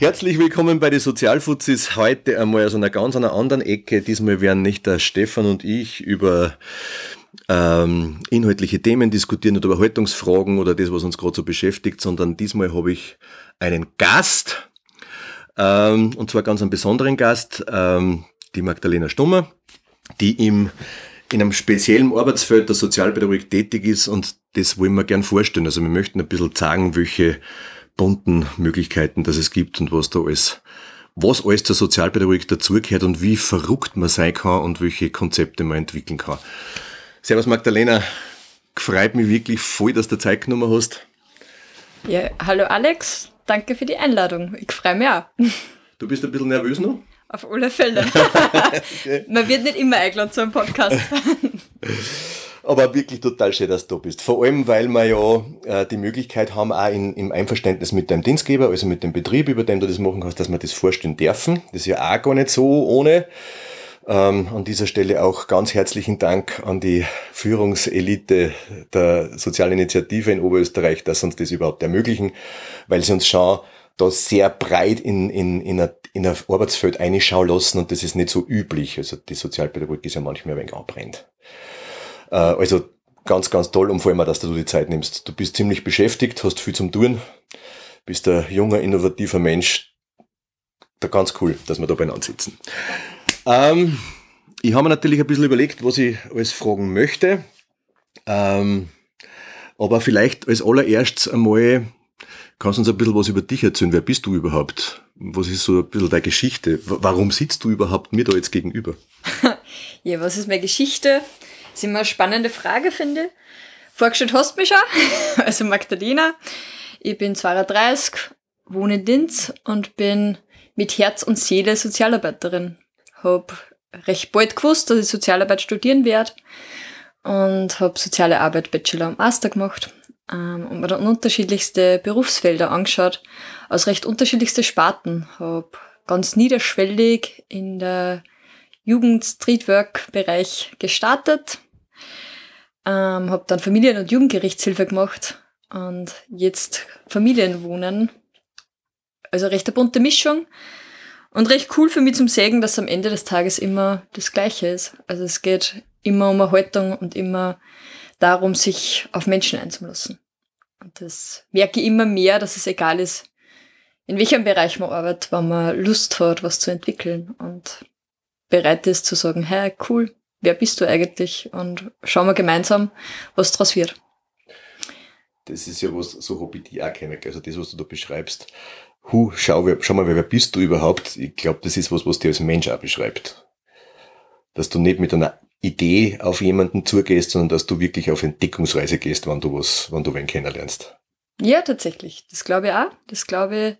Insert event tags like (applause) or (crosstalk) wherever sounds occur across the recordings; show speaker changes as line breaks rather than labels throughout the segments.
Herzlich willkommen bei den Sozialfuzis. Heute einmal aus einer ganz einer anderen Ecke. Diesmal werden nicht der Stefan und ich über ähm, inhaltliche Themen diskutieren oder über Haltungsfragen oder das, was uns gerade so beschäftigt, sondern diesmal habe ich einen Gast, ähm, und zwar ganz einen besonderen Gast, ähm, die Magdalena Stummer, die im in einem speziellen Arbeitsfeld der Sozialpädagogik tätig ist und das wollen wir gern vorstellen. Also wir möchten ein bisschen sagen, welche bunten Möglichkeiten, dass es gibt und was da alles, was alles zur Sozialpädagogik dazugehört und wie verrückt man sein kann und welche Konzepte man entwickeln kann. Servus Magdalena, freut mich wirklich voll, dass du Zeit genommen hast.
Ja, hallo Alex, danke für die Einladung. Ich freue mich auch.
Du bist ein bisschen nervös noch?
Auf alle Fälle. (laughs) Man wird nicht immer eingeladen zu einem Podcast. (laughs)
Aber wirklich total schön, dass du bist. Vor allem, weil wir ja äh, die Möglichkeit haben, auch in, im Einverständnis mit deinem Dienstgeber, also mit dem Betrieb, über den du das machen kannst, dass wir das vorstellen dürfen. Das ist ja auch gar nicht so ohne. Ähm, an dieser Stelle auch ganz herzlichen Dank an die Führungselite der Sozialinitiative in Oberösterreich, dass sie uns das überhaupt ermöglichen, weil sie uns schon da sehr breit in, in, in, ein, in ein Arbeitsfeld einschauen lassen und das ist nicht so üblich. Also die Sozialpädagogik ist ja manchmal ein wenig anbrennt. Äh, also ganz, ganz toll und vor allem, dass du die Zeit nimmst. Du bist ziemlich beschäftigt, hast viel zum tun, bist ein junger, innovativer Mensch. Da ganz cool, dass wir da beieinander sitzen. Ähm, ich habe mir natürlich ein bisschen überlegt, was ich alles fragen möchte. Ähm, aber vielleicht als allererstes einmal kannst du uns ein bisschen was über dich erzählen. Wer bist du überhaupt? Was ist so ein bisschen deine Geschichte? Warum sitzt du überhaupt mir da jetzt gegenüber? (laughs)
ja, was ist meine Geschichte? Das ist immer eine spannende Frage, finde ich. Vorgestellt hast du mich schon, (laughs) also Magdalena. Ich bin 32, wohne in Linz und bin mit Herz und Seele Sozialarbeiterin. Hab recht bald gewusst, dass ich Sozialarbeit studieren werde und habe Soziale Arbeit Bachelor und Master gemacht ähm, und mir dann unterschiedlichste Berufsfelder angeschaut, aus recht unterschiedlichste Sparten. Habe ganz niederschwellig in der Jugend-Streetwork-Bereich gestartet. Ähm, habe dann Familien- und Jugendgerichtshilfe gemacht und jetzt Familienwohnen. Also recht eine bunte Mischung. Und recht cool für mich zum Sägen, dass am Ende des Tages immer das Gleiche ist. Also es geht immer um Erhaltung und immer darum, sich auf Menschen einzulassen. Und das merke ich immer mehr, dass es egal ist, in welchem Bereich man arbeitet, wenn man Lust hat, was zu entwickeln. Und bereit ist zu sagen, hey, cool, wer bist du eigentlich? Und schauen wir gemeinsam, was daraus wird.
Das ist ja was, so habe ich die auch kenne. Also das, was du da beschreibst. Hu, schau, schau mal, wer bist du überhaupt? Ich glaube, das ist was, was dir als Mensch auch beschreibt. Dass du nicht mit einer Idee auf jemanden zugehst, sondern dass du wirklich auf Entdeckungsreise gehst, wenn du was, wenn du wen kennenlernst.
Ja, tatsächlich. Das glaube ich auch. Das glaube ich,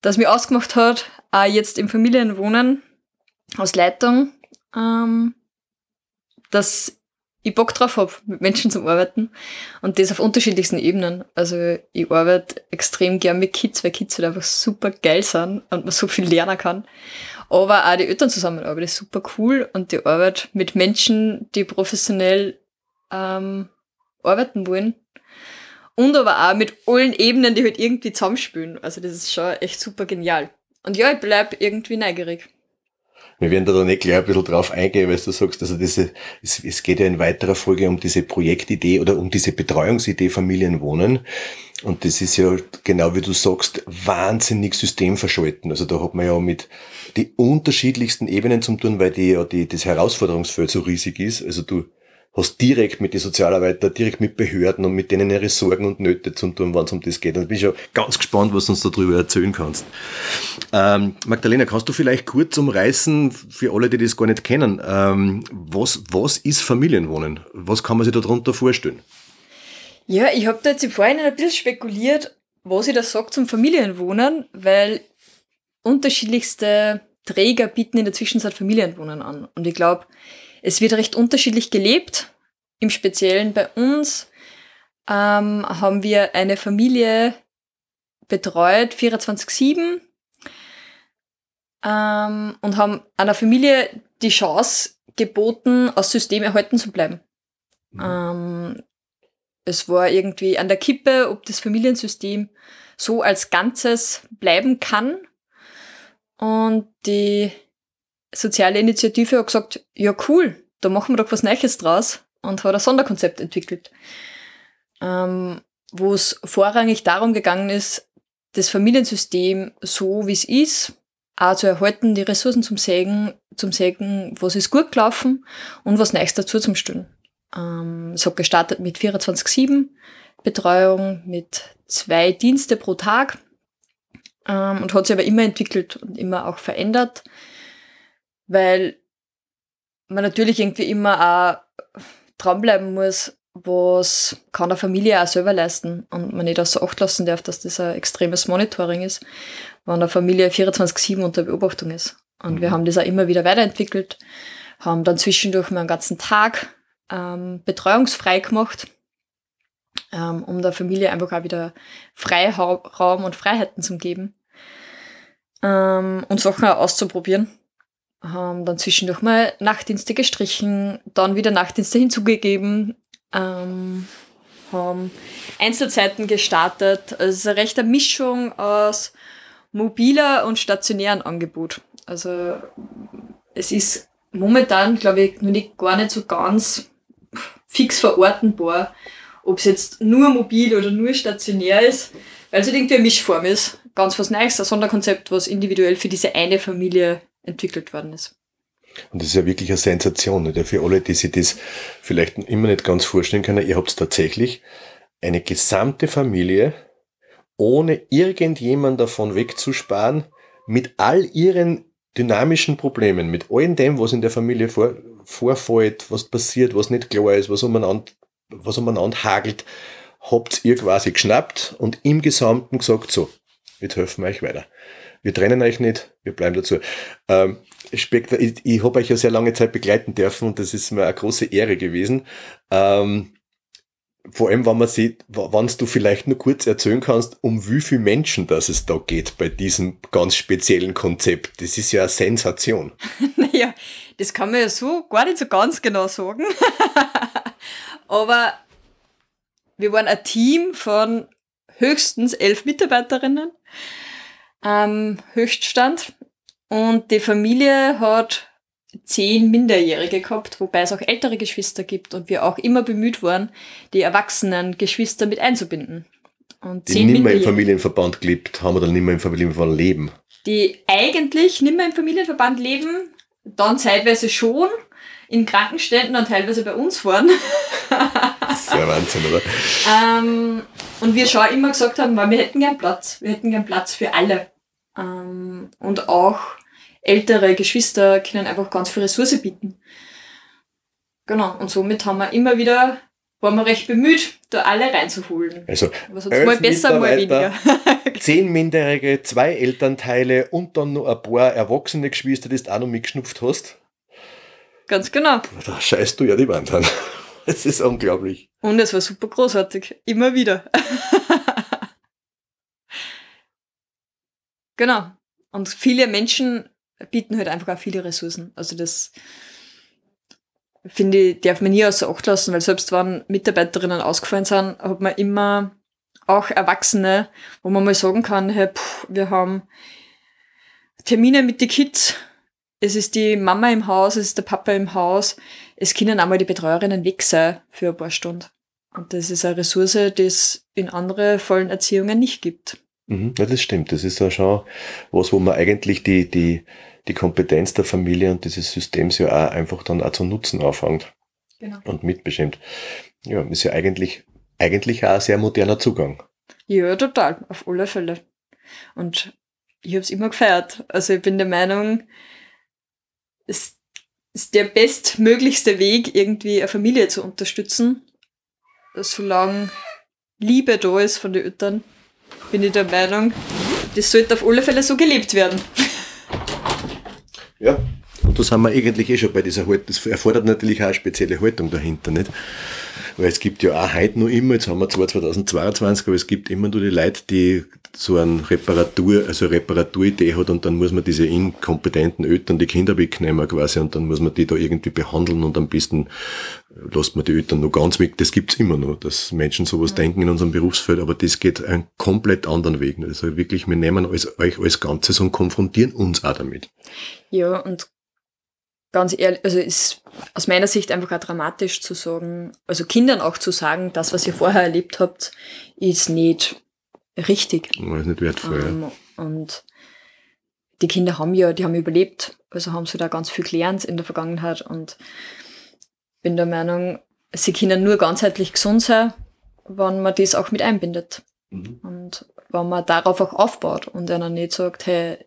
dass mir ausgemacht hat, auch jetzt im Familienwohnen, aus Leitung, ähm, dass ich Bock drauf habe, mit Menschen zu arbeiten und das auf unterschiedlichsten Ebenen. Also ich arbeite extrem gern mit Kids, weil Kids halt einfach super geil sind und man so viel lernen kann. Aber auch die Eltern zusammenarbeit ist super cool und die Arbeit mit Menschen, die professionell ähm, arbeiten wollen. Und aber auch mit allen Ebenen, die halt irgendwie zusammenspielen. Also das ist schon echt super genial. Und ja, ich bleib irgendwie neugierig.
Wir werden da dann nicht gleich ein bisschen drauf eingehen, weil du sagst, also diese, es, es geht ja in weiterer Folge um diese Projektidee oder um diese Betreuungsidee Familienwohnen. Und das ist ja, genau wie du sagst, wahnsinnig systemverschalten. Also da hat man ja mit die unterschiedlichsten Ebenen zum tun, weil die ja die, das Herausforderungsfeld so riesig ist. Also du hast direkt mit den Sozialarbeitern, direkt mit Behörden und mit denen ihre Sorgen und Nöte zu tun, wenn es um das geht. Und ich bin schon ganz gespannt, was du uns darüber erzählen kannst. Ähm, Magdalena, kannst du vielleicht kurz umreißen, für alle, die das gar nicht kennen, ähm, was, was ist Familienwohnen? Was kann man sich darunter vorstellen?
Ja, ich habe da jetzt im Vorhinein ein bisschen spekuliert, was ich da sage zum Familienwohnen, weil unterschiedlichste Träger bieten in der Zwischenzeit Familienwohnen an. Und ich glaube, es wird recht unterschiedlich gelebt. Im Speziellen bei uns ähm, haben wir eine Familie betreut, 24-7, ähm, und haben einer Familie die Chance geboten, aus System erhalten zu bleiben. Mhm. Ähm, es war irgendwie an der Kippe, ob das Familiensystem so als Ganzes bleiben kann. Und die soziale Initiative hat gesagt, ja cool, da machen wir doch was Neues draus und hat ein Sonderkonzept entwickelt, ähm, wo es vorrangig darum gegangen ist, das Familiensystem so wie es ist, auch zu erhalten, die Ressourcen zum Sägen, zum Sägen, was ist gut gelaufen und was Neues dazu zum Stellen. Ähm, es hat gestartet mit 24-7 Betreuung, mit zwei Dienste pro Tag ähm, und hat sich aber immer entwickelt und immer auch verändert, weil man natürlich irgendwie immer auch dranbleiben muss, was kann eine Familie auch selber leisten und man nicht außer Acht lassen darf, dass das ein extremes Monitoring ist, wenn eine Familie 24-7 unter Beobachtung ist. Und mhm. wir haben das auch immer wieder weiterentwickelt, haben dann zwischendurch mal einen ganzen Tag ähm, betreuungsfrei gemacht, ähm, um der Familie einfach auch wieder Freiraum und Freiheiten zu geben ähm, und Sachen auch auszuprobieren haben dann zwischendurch mal Nachtdienste gestrichen, dann wieder Nachtdienste hinzugegeben, ähm, haben Einzelzeiten gestartet. Also es ist eine rechte Mischung aus mobiler und stationären Angebot. Also es ist momentan, glaube ich, noch nicht gar nicht so ganz fix verortenbar, ob es jetzt nur mobil oder nur stationär ist, weil es halt irgendwie eine Mischform ist. Ganz was Neues, ein Sonderkonzept, was individuell für diese eine Familie entwickelt worden ist.
Und das ist ja wirklich eine Sensation. Nicht? Für alle, die sich das vielleicht immer nicht ganz vorstellen können, ihr habt tatsächlich eine gesamte Familie, ohne irgendjemand davon wegzusparen, mit all ihren dynamischen Problemen, mit allem dem, was in der Familie vor, vorfällt, was passiert, was nicht klar ist, was umeinander, was umeinander hagelt, habt ihr quasi geschnappt und im Gesamten gesagt, so, jetzt helfen wir euch weiter. Wir trennen euch nicht, wir bleiben dazu. Ähm, ich, ich habe euch ja sehr lange Zeit begleiten dürfen und das ist mir eine große Ehre gewesen. Ähm, vor allem, wenn man sieht, wenn du vielleicht nur kurz erzählen kannst, um wie viele Menschen das es da geht bei diesem ganz speziellen Konzept. Das ist ja eine Sensation. (laughs)
naja, das kann man ja so gar nicht so ganz genau sagen. (laughs) Aber wir waren ein Team von höchstens elf Mitarbeiterinnen ähm, Höchststand. Und die Familie hat zehn Minderjährige gehabt, wobei es auch ältere Geschwister gibt und wir auch immer bemüht waren, die erwachsenen Geschwister mit einzubinden.
Und die nicht mehr im Familienverband gelebt haben oder nicht mehr im Familienverband leben.
Die eigentlich nicht mehr im Familienverband leben, dann zeitweise schon, in Krankenständen und teilweise bei uns waren.
das ist ja Wahnsinn, oder? (laughs)
ähm, und wir schon immer gesagt haben, wir hätten gern Platz. Wir hätten gern Platz für alle. Ähm, und auch ältere Geschwister können einfach ganz viel Ressource bieten. Genau, und somit haben wir immer wieder, waren wir recht bemüht, da alle reinzuholen.
Also, Was mal besser, mal weniger. (laughs) zehn Minderjährige, zwei Elternteile und dann noch ein paar erwachsene Geschwister, die du auch noch mitgeschnupft hast.
Ganz genau.
Da scheißt du ja die Wand an. (laughs) Es ist unglaublich.
Und es war super großartig. Immer wieder. (laughs) Genau. Und viele Menschen bieten halt einfach auch viele Ressourcen. Also das finde ich, darf man nie außer Acht lassen, weil selbst wenn Mitarbeiterinnen ausgefallen sind, hat man immer auch Erwachsene, wo man mal sagen kann, hey, pff, wir haben Termine mit den Kids, es ist die Mama im Haus, es ist der Papa im Haus, es können einmal die Betreuerinnen weg sein für ein paar Stunden. Und das ist eine Ressource, die es in anderen vollen Erziehungen nicht gibt.
Mhm, ja, das stimmt. Das ist ja schon was, wo man eigentlich die, die, die Kompetenz der Familie und dieses Systems ja auch einfach dann auch zu nutzen anfängt. Genau. Und mitbestimmt. Ja, ist ja eigentlich, eigentlich auch ein sehr moderner Zugang.
Ja, total. Auf alle Fälle. Und ich habe es immer gefeiert. Also ich bin der Meinung, es ist der bestmöglichste Weg, irgendwie eine Familie zu unterstützen, solange Liebe da ist von den Eltern bin ich der Meinung, das sollte auf alle Fälle so gelebt werden.
Ja, und da sind wir eigentlich eh schon bei dieser Haltung. Das erfordert natürlich auch eine spezielle Haltung dahinter, nicht? Weil es gibt ja auch heute noch immer, jetzt haben wir zwar 2022, aber es gibt immer nur die Leute, die so eine Reparatur, also eine Reparaturidee hat und dann muss man diese inkompetenten Eltern die Kinder wegnehmen quasi und dann muss man die da irgendwie behandeln und am besten lässt man die Eltern noch ganz weg. Das gibt's immer noch, dass Menschen sowas ja. denken in unserem Berufsfeld, aber das geht einen komplett anderen Weg. Also wirklich, wir nehmen als, euch als Ganzes und konfrontieren uns auch damit.
Ja, und ganz ehrlich, also ist aus meiner Sicht einfach auch dramatisch zu sagen, also Kindern auch zu sagen, das, was ihr vorher erlebt habt, ist nicht richtig.
Das ist nicht wertvoll. Ähm, ja.
Und die Kinder haben ja, die haben überlebt, also haben sie da ganz viel gelernt in der Vergangenheit und bin der Meinung, sie können nur ganzheitlich gesund sein, wenn man das auch mit einbindet. Mhm. Und wenn man darauf auch aufbaut und einer nicht sagt, hey,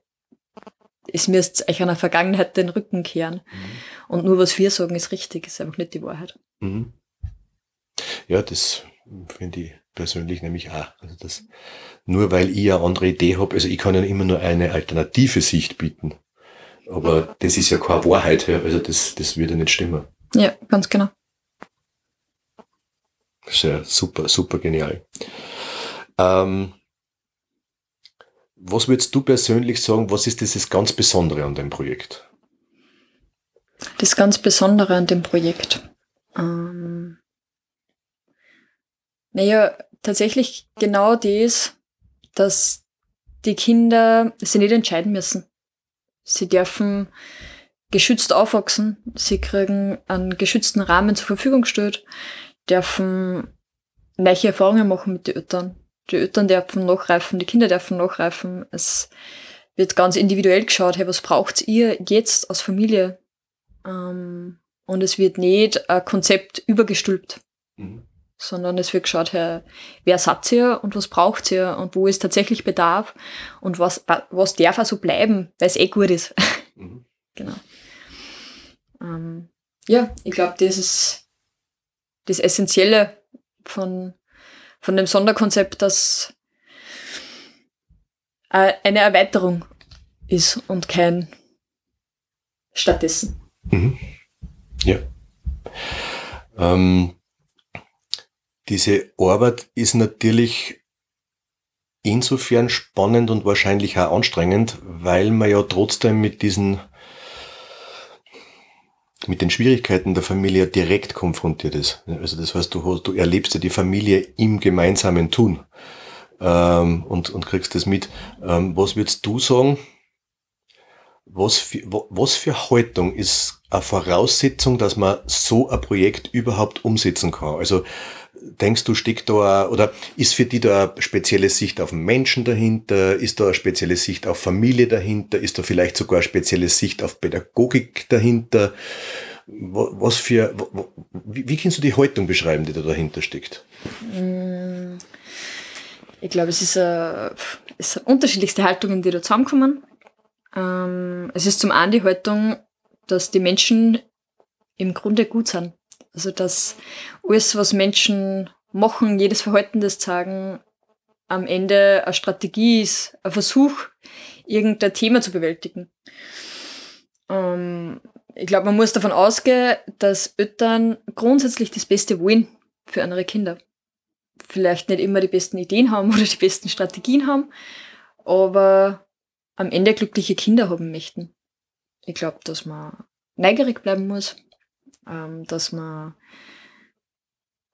es müsst euch einer Vergangenheit den Rücken kehren. Mhm. Und nur was wir sagen ist richtig, ist einfach nicht die Wahrheit. Mhm.
Ja, das finde ich persönlich nämlich auch. Also das, nur weil ich eine andere Idee habe, also ich kann ja immer nur eine alternative Sicht bieten. Aber das ist ja keine Wahrheit, also das, das würde nicht stimmen.
Ja, ganz genau.
Sehr super, super genial. Ähm, was würdest du persönlich sagen, was ist das ganz Besondere an dem Projekt?
Das ganz Besondere an dem Projekt. Ähm, naja, tatsächlich genau das, dass die Kinder sich nicht entscheiden müssen. Sie dürfen geschützt aufwachsen, sie kriegen einen geschützten Rahmen zur Verfügung gestellt, dürfen neue Erfahrungen machen mit den Eltern. Die Eltern dürfen nachreifen, die Kinder dürfen nachreifen. Es wird ganz individuell geschaut, hey, was braucht ihr jetzt als Familie? Ähm, und es wird nicht ein Konzept übergestülpt. Mhm sondern es wird geschaut, hey, wer seid ihr und was braucht ihr und wo ist tatsächlich Bedarf und was, was darf also bleiben, weil es eh gut ist. (laughs) Mhm. genau. Ähm, ja, ich glaube, das ist das Essentielle von, von dem Sonderkonzept, dass eine Erweiterung ist und kein stattdessen.
Mhm. Ja. Ähm, diese Arbeit ist natürlich insofern spannend und wahrscheinlich auch anstrengend, weil man ja trotzdem mit diesen mit den Schwierigkeiten der Familie direkt konfrontiert ist. Also das heißt, du, du erlebst ja die Familie im gemeinsamen Tun ähm, und, und kriegst das mit. Ähm, was würdest du sagen? Was für, was für Haltung ist eine Voraussetzung, dass man so ein Projekt überhaupt umsetzen kann? Also denkst du, steckt da, oder ist für die da eine spezielle Sicht auf den Menschen dahinter? Ist da eine spezielle Sicht auf Familie dahinter? Ist da vielleicht sogar eine spezielle Sicht auf Pädagogik dahinter? Was für, wie, wie kannst du die Haltung beschreiben, die da dahinter steckt?
Mm, ich glaube, es ist, eine, es sind unterschiedlichste Haltungen, die da zusammenkommen. Ähm, es ist zum einen die Haltung, dass die Menschen im Grunde gut sind. Also dass alles, was Menschen machen, jedes Verhalten, das zeigen, am Ende eine Strategie ist, ein Versuch, irgendein Thema zu bewältigen. Ähm, ich glaube, man muss davon ausgehen, dass Eltern grundsätzlich das Beste wollen für andere Kinder. Vielleicht nicht immer die besten Ideen haben (laughs) oder die besten Strategien haben, aber am Ende glückliche Kinder haben möchten. Ich glaube, dass man neugierig bleiben muss, dass man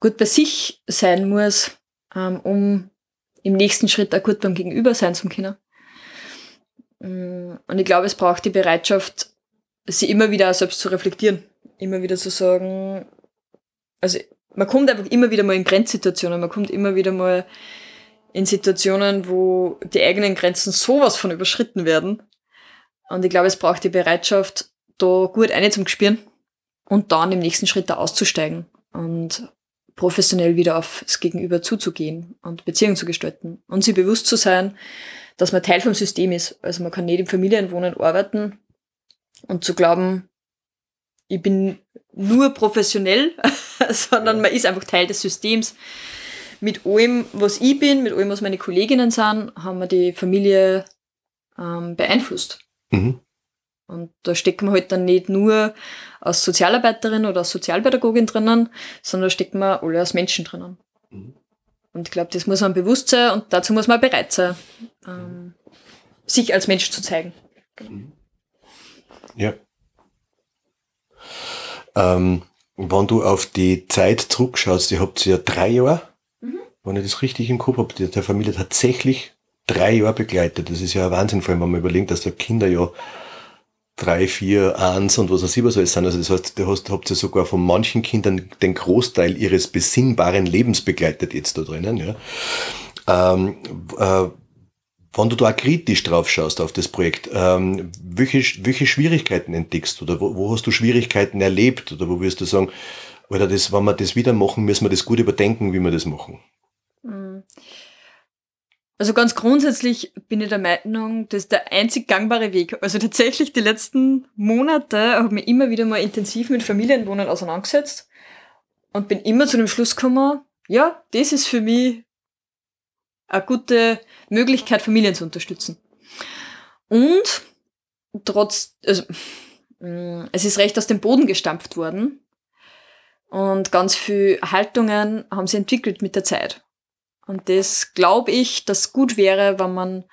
gut bei sich sein muss, ähm, um im nächsten Schritt auch gut beim Gegenüber sein zu können. Mm, und ich glaube, es braucht die Bereitschaft, sie immer wieder selbst zu reflektieren. Immer wieder zu sagen, also man kommt einfach immer wieder mal in Grenzsituationen, man kommt immer wieder mal in Situationen, wo die eigenen Grenzen sowas von überschritten werden. Und ich glaube, es braucht die Bereitschaft, da gut eine zum Gespüren und dann im nächsten Schritt da auszusteigen und professionell wieder aufs Gegenüber zuzugehen und Beziehungen zu gestalten und sich bewusst zu sein, dass man Teil vom System ist. Also man kann nicht im Familienwohnen arbeiten und zu glauben, ich bin nur professionell, (laughs) sondern man ist einfach Teil des Systems. Mit allem, was ich bin, mit allem, was meine Kolleginnen sind, haben wir die Familie ähm, beeinflusst. Mhm. Und da stecken wir halt dann nicht nur als Sozialarbeiterin oder als Sozialpädagogin drinnen, sondern da stecken wir alle als Menschen drinnen. Mhm. Und ich glaube, das muss man bewusst sein und dazu muss man bereit sein. ähm, sich als Mensch zu zeigen.
Ja. Ähm, wenn du auf die Zeit zurückschaust, ihr habt ja drei Jahre, mhm. wenn ich das richtig im Kopf habe, der Familie tatsächlich drei Jahre begleitet. Das ist ja ein Wahnsinn, vor allem wenn man überlegt, dass da Kinder ja drei, vier, eins und was auch immer so alles sind. Also das heißt, du hast, habt ja sogar von manchen Kindern den Großteil ihres besinnbaren Lebens begleitet jetzt da drinnen. Ja. Ähm, äh, wenn du da kritisch drauf schaust auf das Projekt, ähm, welche, welche Schwierigkeiten entdeckst du oder wo, wo, hast du Schwierigkeiten erlebt oder wo wirst du sagen, oder das, wenn wir das wieder machen, müssen wir das gut überdenken, wie wir das machen?
Also ganz grundsätzlich bin ich der Meinung, das ist der einzig gangbare Weg. Also tatsächlich die letzten Monate habe ich mich immer wieder mal intensiv mit Familienwohnen auseinandergesetzt und bin immer zu dem Schluss gekommen, ja, das ist für mich eine gute Möglichkeit, Familien zu unterstützen. Und trotz, also, mm, es ist recht aus dem Boden gestampft worden. Und ganz viele Haltungen haben sie entwickelt mit der Zeit. Und das glaube ich, dass gut wäre, wenn man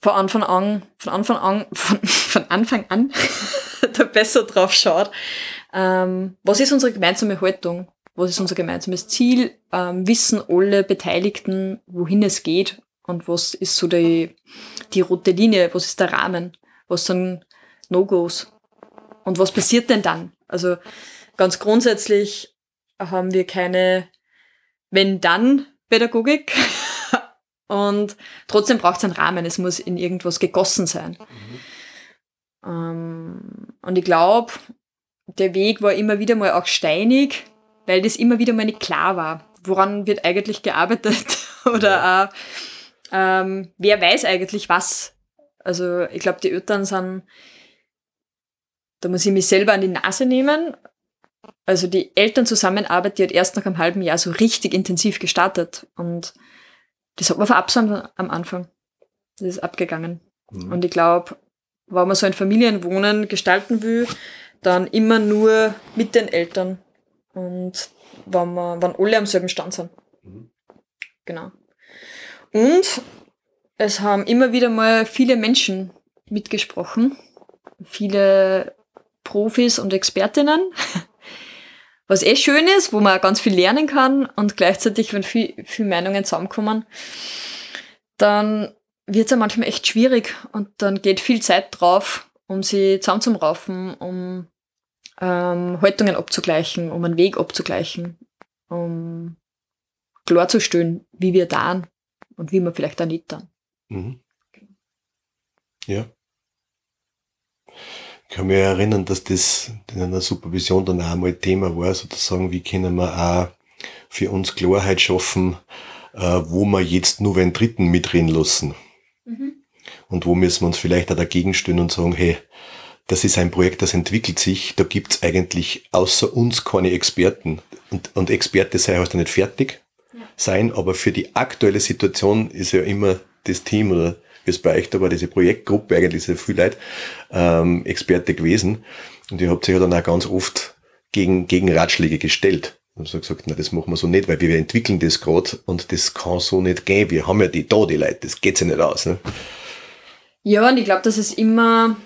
von Anfang an, von Anfang an, (laughs) von, von Anfang an (laughs) da besser drauf schaut. Ähm, was ist unsere gemeinsame Haltung? Was ist unser gemeinsames Ziel? Ähm, wissen alle Beteiligten, wohin es geht? Und was ist so die, die rote Linie? Was ist der Rahmen? Was sind No-Gos? Und was passiert denn dann? Also ganz grundsätzlich haben wir keine wenn-dann Pädagogik. Und trotzdem braucht es einen Rahmen. Es muss in irgendwas gegossen sein. Mhm. Ähm, und ich glaube, der Weg war immer wieder mal auch steinig, weil das immer wieder mal nicht klar war. Woran wird eigentlich gearbeitet? (laughs) Oder ja. auch, ähm, wer weiß eigentlich was? Also ich glaube, die Eltern sind, da muss ich mich selber an die Nase nehmen. Also die Elternzusammenarbeit, die hat erst nach einem halben Jahr so richtig intensiv gestartet. Und das hat man verabsäumt am Anfang. Das ist abgegangen. Mhm. Und ich glaube, wenn man so ein Familienwohnen gestalten will, dann immer nur mit den Eltern und wenn, man, wenn alle am selben Stand sind. Mhm. Genau. Und es haben immer wieder mal viele Menschen mitgesprochen, viele Profis und Expertinnen, (laughs) was eh schön ist, wo man ganz viel lernen kann und gleichzeitig, wenn viel, viel Meinungen zusammenkommen, dann wird es ja manchmal echt schwierig und dann geht viel Zeit drauf, um sie zusammenzuraufen, um ähm, Haltungen abzugleichen, um einen Weg abzugleichen, um klarzustellen, wie wir da und wie wir vielleicht auch nicht dann. Mhm.
Ja. Ich kann mich erinnern, dass das in einer Supervision dann auch einmal Thema war, sozusagen, wie können wir auch für uns Klarheit schaffen, äh, wo wir jetzt nur einen Dritten mitreden lassen. Mhm. Und wo müssen wir uns vielleicht auch dagegen stellen und sagen, hey, das ist ein Projekt, das entwickelt sich, da gibt's eigentlich außer uns keine Experten. Und, und Experte sei heißt ja nicht fertig ja. sein, aber für die aktuelle Situation ist ja immer das Team oder es bei euch da war, diese Projektgruppe, eigentlich sehr viel Leute, ähm, Experte gewesen. Und ihr habt sich ja dann auch ganz oft gegen, gegen Ratschläge gestellt. Und so gesagt, na, das machen wir so nicht, weil wir entwickeln das gerade und das kann so nicht gehen. Wir haben ja die da, die Leute, das geht sich nicht aus. Ne?
Ja, und ich glaube, dass es immer,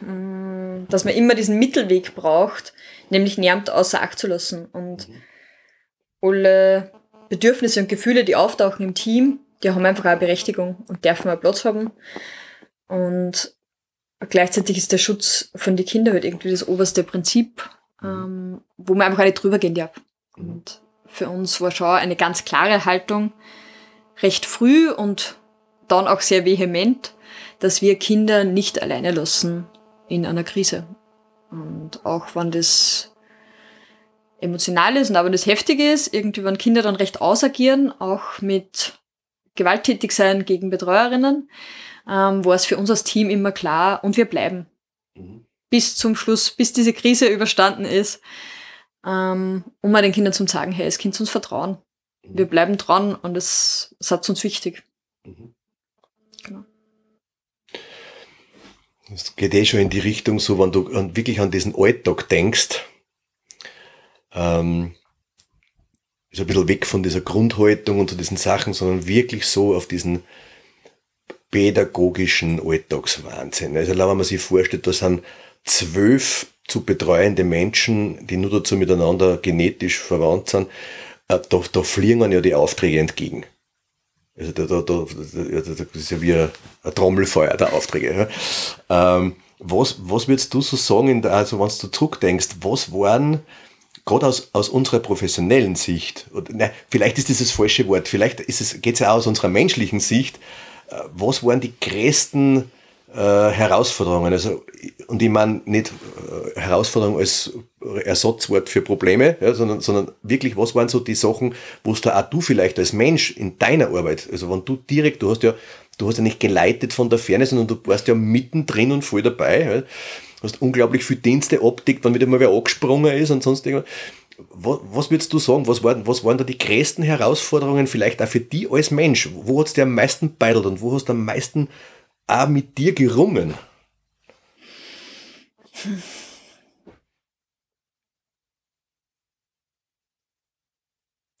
mm, dass man immer diesen Mittelweg braucht, nämlich niemand außer Acht zu lassen. Und mhm. alle Bedürfnisse und Gefühle, die auftauchen im Team, die haben einfach eine Berechtigung und dürfen auch Platz haben. Und gleichzeitig ist der Schutz von den Kindern halt irgendwie das oberste Prinzip, ähm, wo man einfach auch nicht drüber gehen darf. Und für uns war schon eine ganz klare Haltung, recht früh und dann auch sehr vehement, dass wir Kinder nicht alleine lassen in einer Krise. Und auch wenn das emotional ist und auch wenn das heftig ist, irgendwie wenn Kinder dann recht ausagieren, auch mit gewalttätig sein gegen Betreuerinnen, ähm, war es für uns als Team immer klar und wir bleiben. Mhm. Bis zum Schluss, bis diese Krise überstanden ist, ähm, um mal den Kindern zu sagen, hey, es Kind uns vertrauen. Mhm. Wir bleiben dran und es, es hat uns wichtig. Mhm.
Genau. Es geht eh schon in die Richtung, so wenn du wirklich an diesen Alltag denkst, ähm, ist ein bisschen weg von dieser Grundhaltung und so diesen Sachen, sondern wirklich so auf diesen pädagogischen Alltagswahnsinn. Also, wenn man sich vorstellt, da sind zwölf zu betreuende Menschen, die nur dazu miteinander genetisch verwandt sind, äh, da, da fliegen ja die Aufträge entgegen. Also da, da, da, das ist ja wie ein, Trommelfeuer, der Aufträge. Ähm, was, was würdest du so sagen, also wenn du zurückdenkst, was waren, gerade aus, aus unserer professionellen Sicht, oder, nein, vielleicht ist das das falsche Wort, vielleicht geht es ja auch aus unserer menschlichen Sicht, äh, was waren die größten äh, Herausforderungen? Also, und ich meine nicht äh, Herausforderung als Ersatzwort für Probleme, ja, sondern, sondern wirklich, was waren so die Sachen, wo du auch du vielleicht als Mensch in deiner Arbeit, also wenn du direkt, du hast ja du hast ja nicht geleitet von der Ferne, sondern du warst ja mittendrin und voll dabei. Ja. Hast unglaublich viel Dienste Optik, wenn wieder mal wer angesprungen ist und sonst irgendwas. Was, was würdest du sagen, was waren, was waren da die größten Herausforderungen vielleicht auch für dich als Mensch? Wo hat es dir am meisten beidelt und wo hast du am meisten auch mit dir gerungen?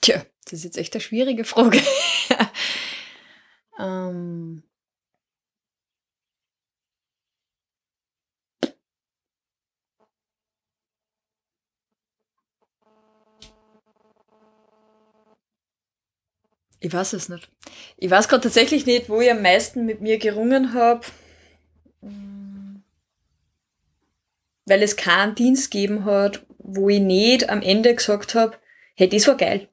Tja, das ist jetzt echt eine schwierige Frage. (laughs) Ähm, Ich weiß es nicht. Ich weiß gerade tatsächlich nicht, wo ich am meisten mit mir gerungen habe. Weil es keinen Dienst gegeben hat, wo ich nicht am Ende gesagt habe, hey, das war geil.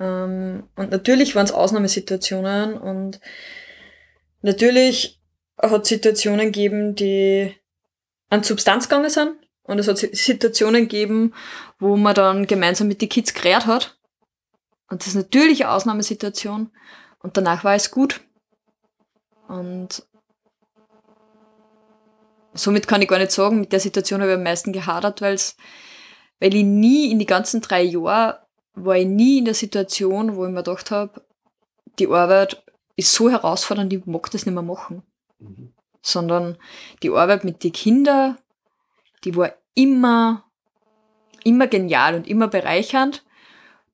Ähm, und natürlich waren es Ausnahmesituationen und natürlich hat es Situationen gegeben, die an Substanz gegangen sind. Und es hat Situationen gegeben, wo man dann gemeinsam mit den Kids gerät hat. Und das ist natürlich eine Ausnahmesituation. Und danach war es gut. Und somit kann ich gar nicht sagen, mit der Situation habe ich am meisten gehadert, weil ich nie in die ganzen drei Jahre war ich nie in der Situation, wo ich mir gedacht habe, die Arbeit ist so herausfordernd, ich mag das nicht mehr machen. Mhm. Sondern die Arbeit mit den Kindern, die war immer, immer genial und immer bereichernd,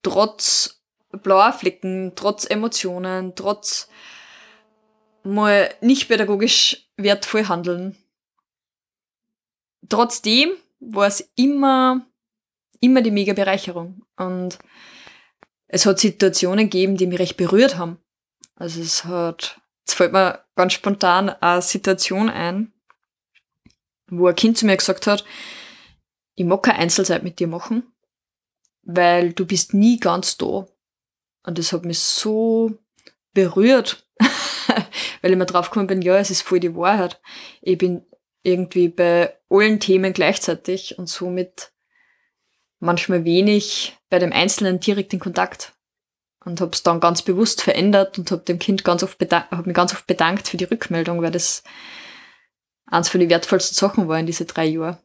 trotz blauer Flecken, trotz Emotionen, trotz mal nicht pädagogisch wertvoll handeln. Trotzdem war es immer immer die mega Bereicherung. Und es hat Situationen gegeben, die mich recht berührt haben. Also es hat, jetzt fällt mir ganz spontan eine Situation ein, wo ein Kind zu mir gesagt hat, ich mag keine Einzelzeit mit dir machen, weil du bist nie ganz da. Und das hat mich so berührt, (laughs) weil ich mir drauf gekommen bin, ja, es ist voll die Wahrheit. Ich bin irgendwie bei allen Themen gleichzeitig und somit manchmal wenig bei dem Einzelnen direkt in Kontakt und habe es dann ganz bewusst verändert und habe dem Kind ganz oft hab mich ganz oft bedankt für die Rückmeldung, weil das eins von den wertvollsten Sachen war in diese drei Jahren.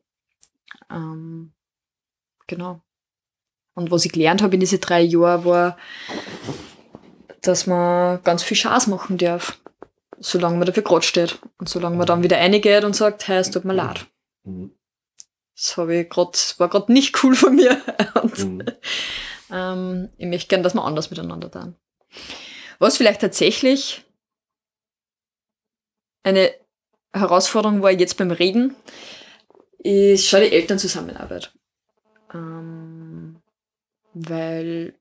Ähm, genau. Und was ich gelernt habe in diese drei Jahren war, dass man ganz viel Chance machen darf, solange man dafür gerade steht und solange man dann wieder reingeht und sagt, hey, es tut mir leid. Mhm. Das habe ich grad, war gerade nicht cool von mir. (laughs) Und, mhm. ähm, ich möchte gerne, dass wir anders miteinander tun. Was vielleicht tatsächlich eine Herausforderung war jetzt beim Reden, ist schon die Elternzusammenarbeit. Ähm, weil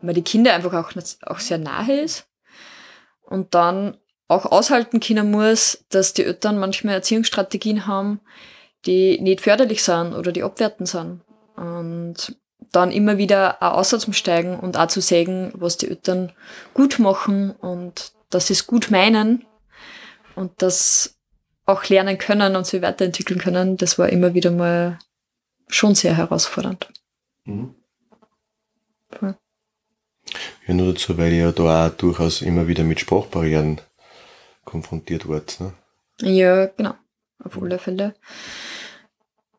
man die Kinder einfach auch, auch sehr nahe ist und dann auch aushalten können muss, dass die Eltern manchmal Erziehungsstrategien haben, die nicht förderlich sind oder die abwertend sind. Und dann immer wieder auch aussteigen und auch zu sagen, was die Eltern gut machen und dass sie es gut meinen und das auch lernen können und sich weiterentwickeln können, das war immer wieder mal schon sehr herausfordernd. Mhm.
Ja, nur dazu, weil ihr ja da auch durchaus immer wieder mit Sprachbarrieren konfrontiert wart. Ne?
Ja, genau, auf alle Fälle.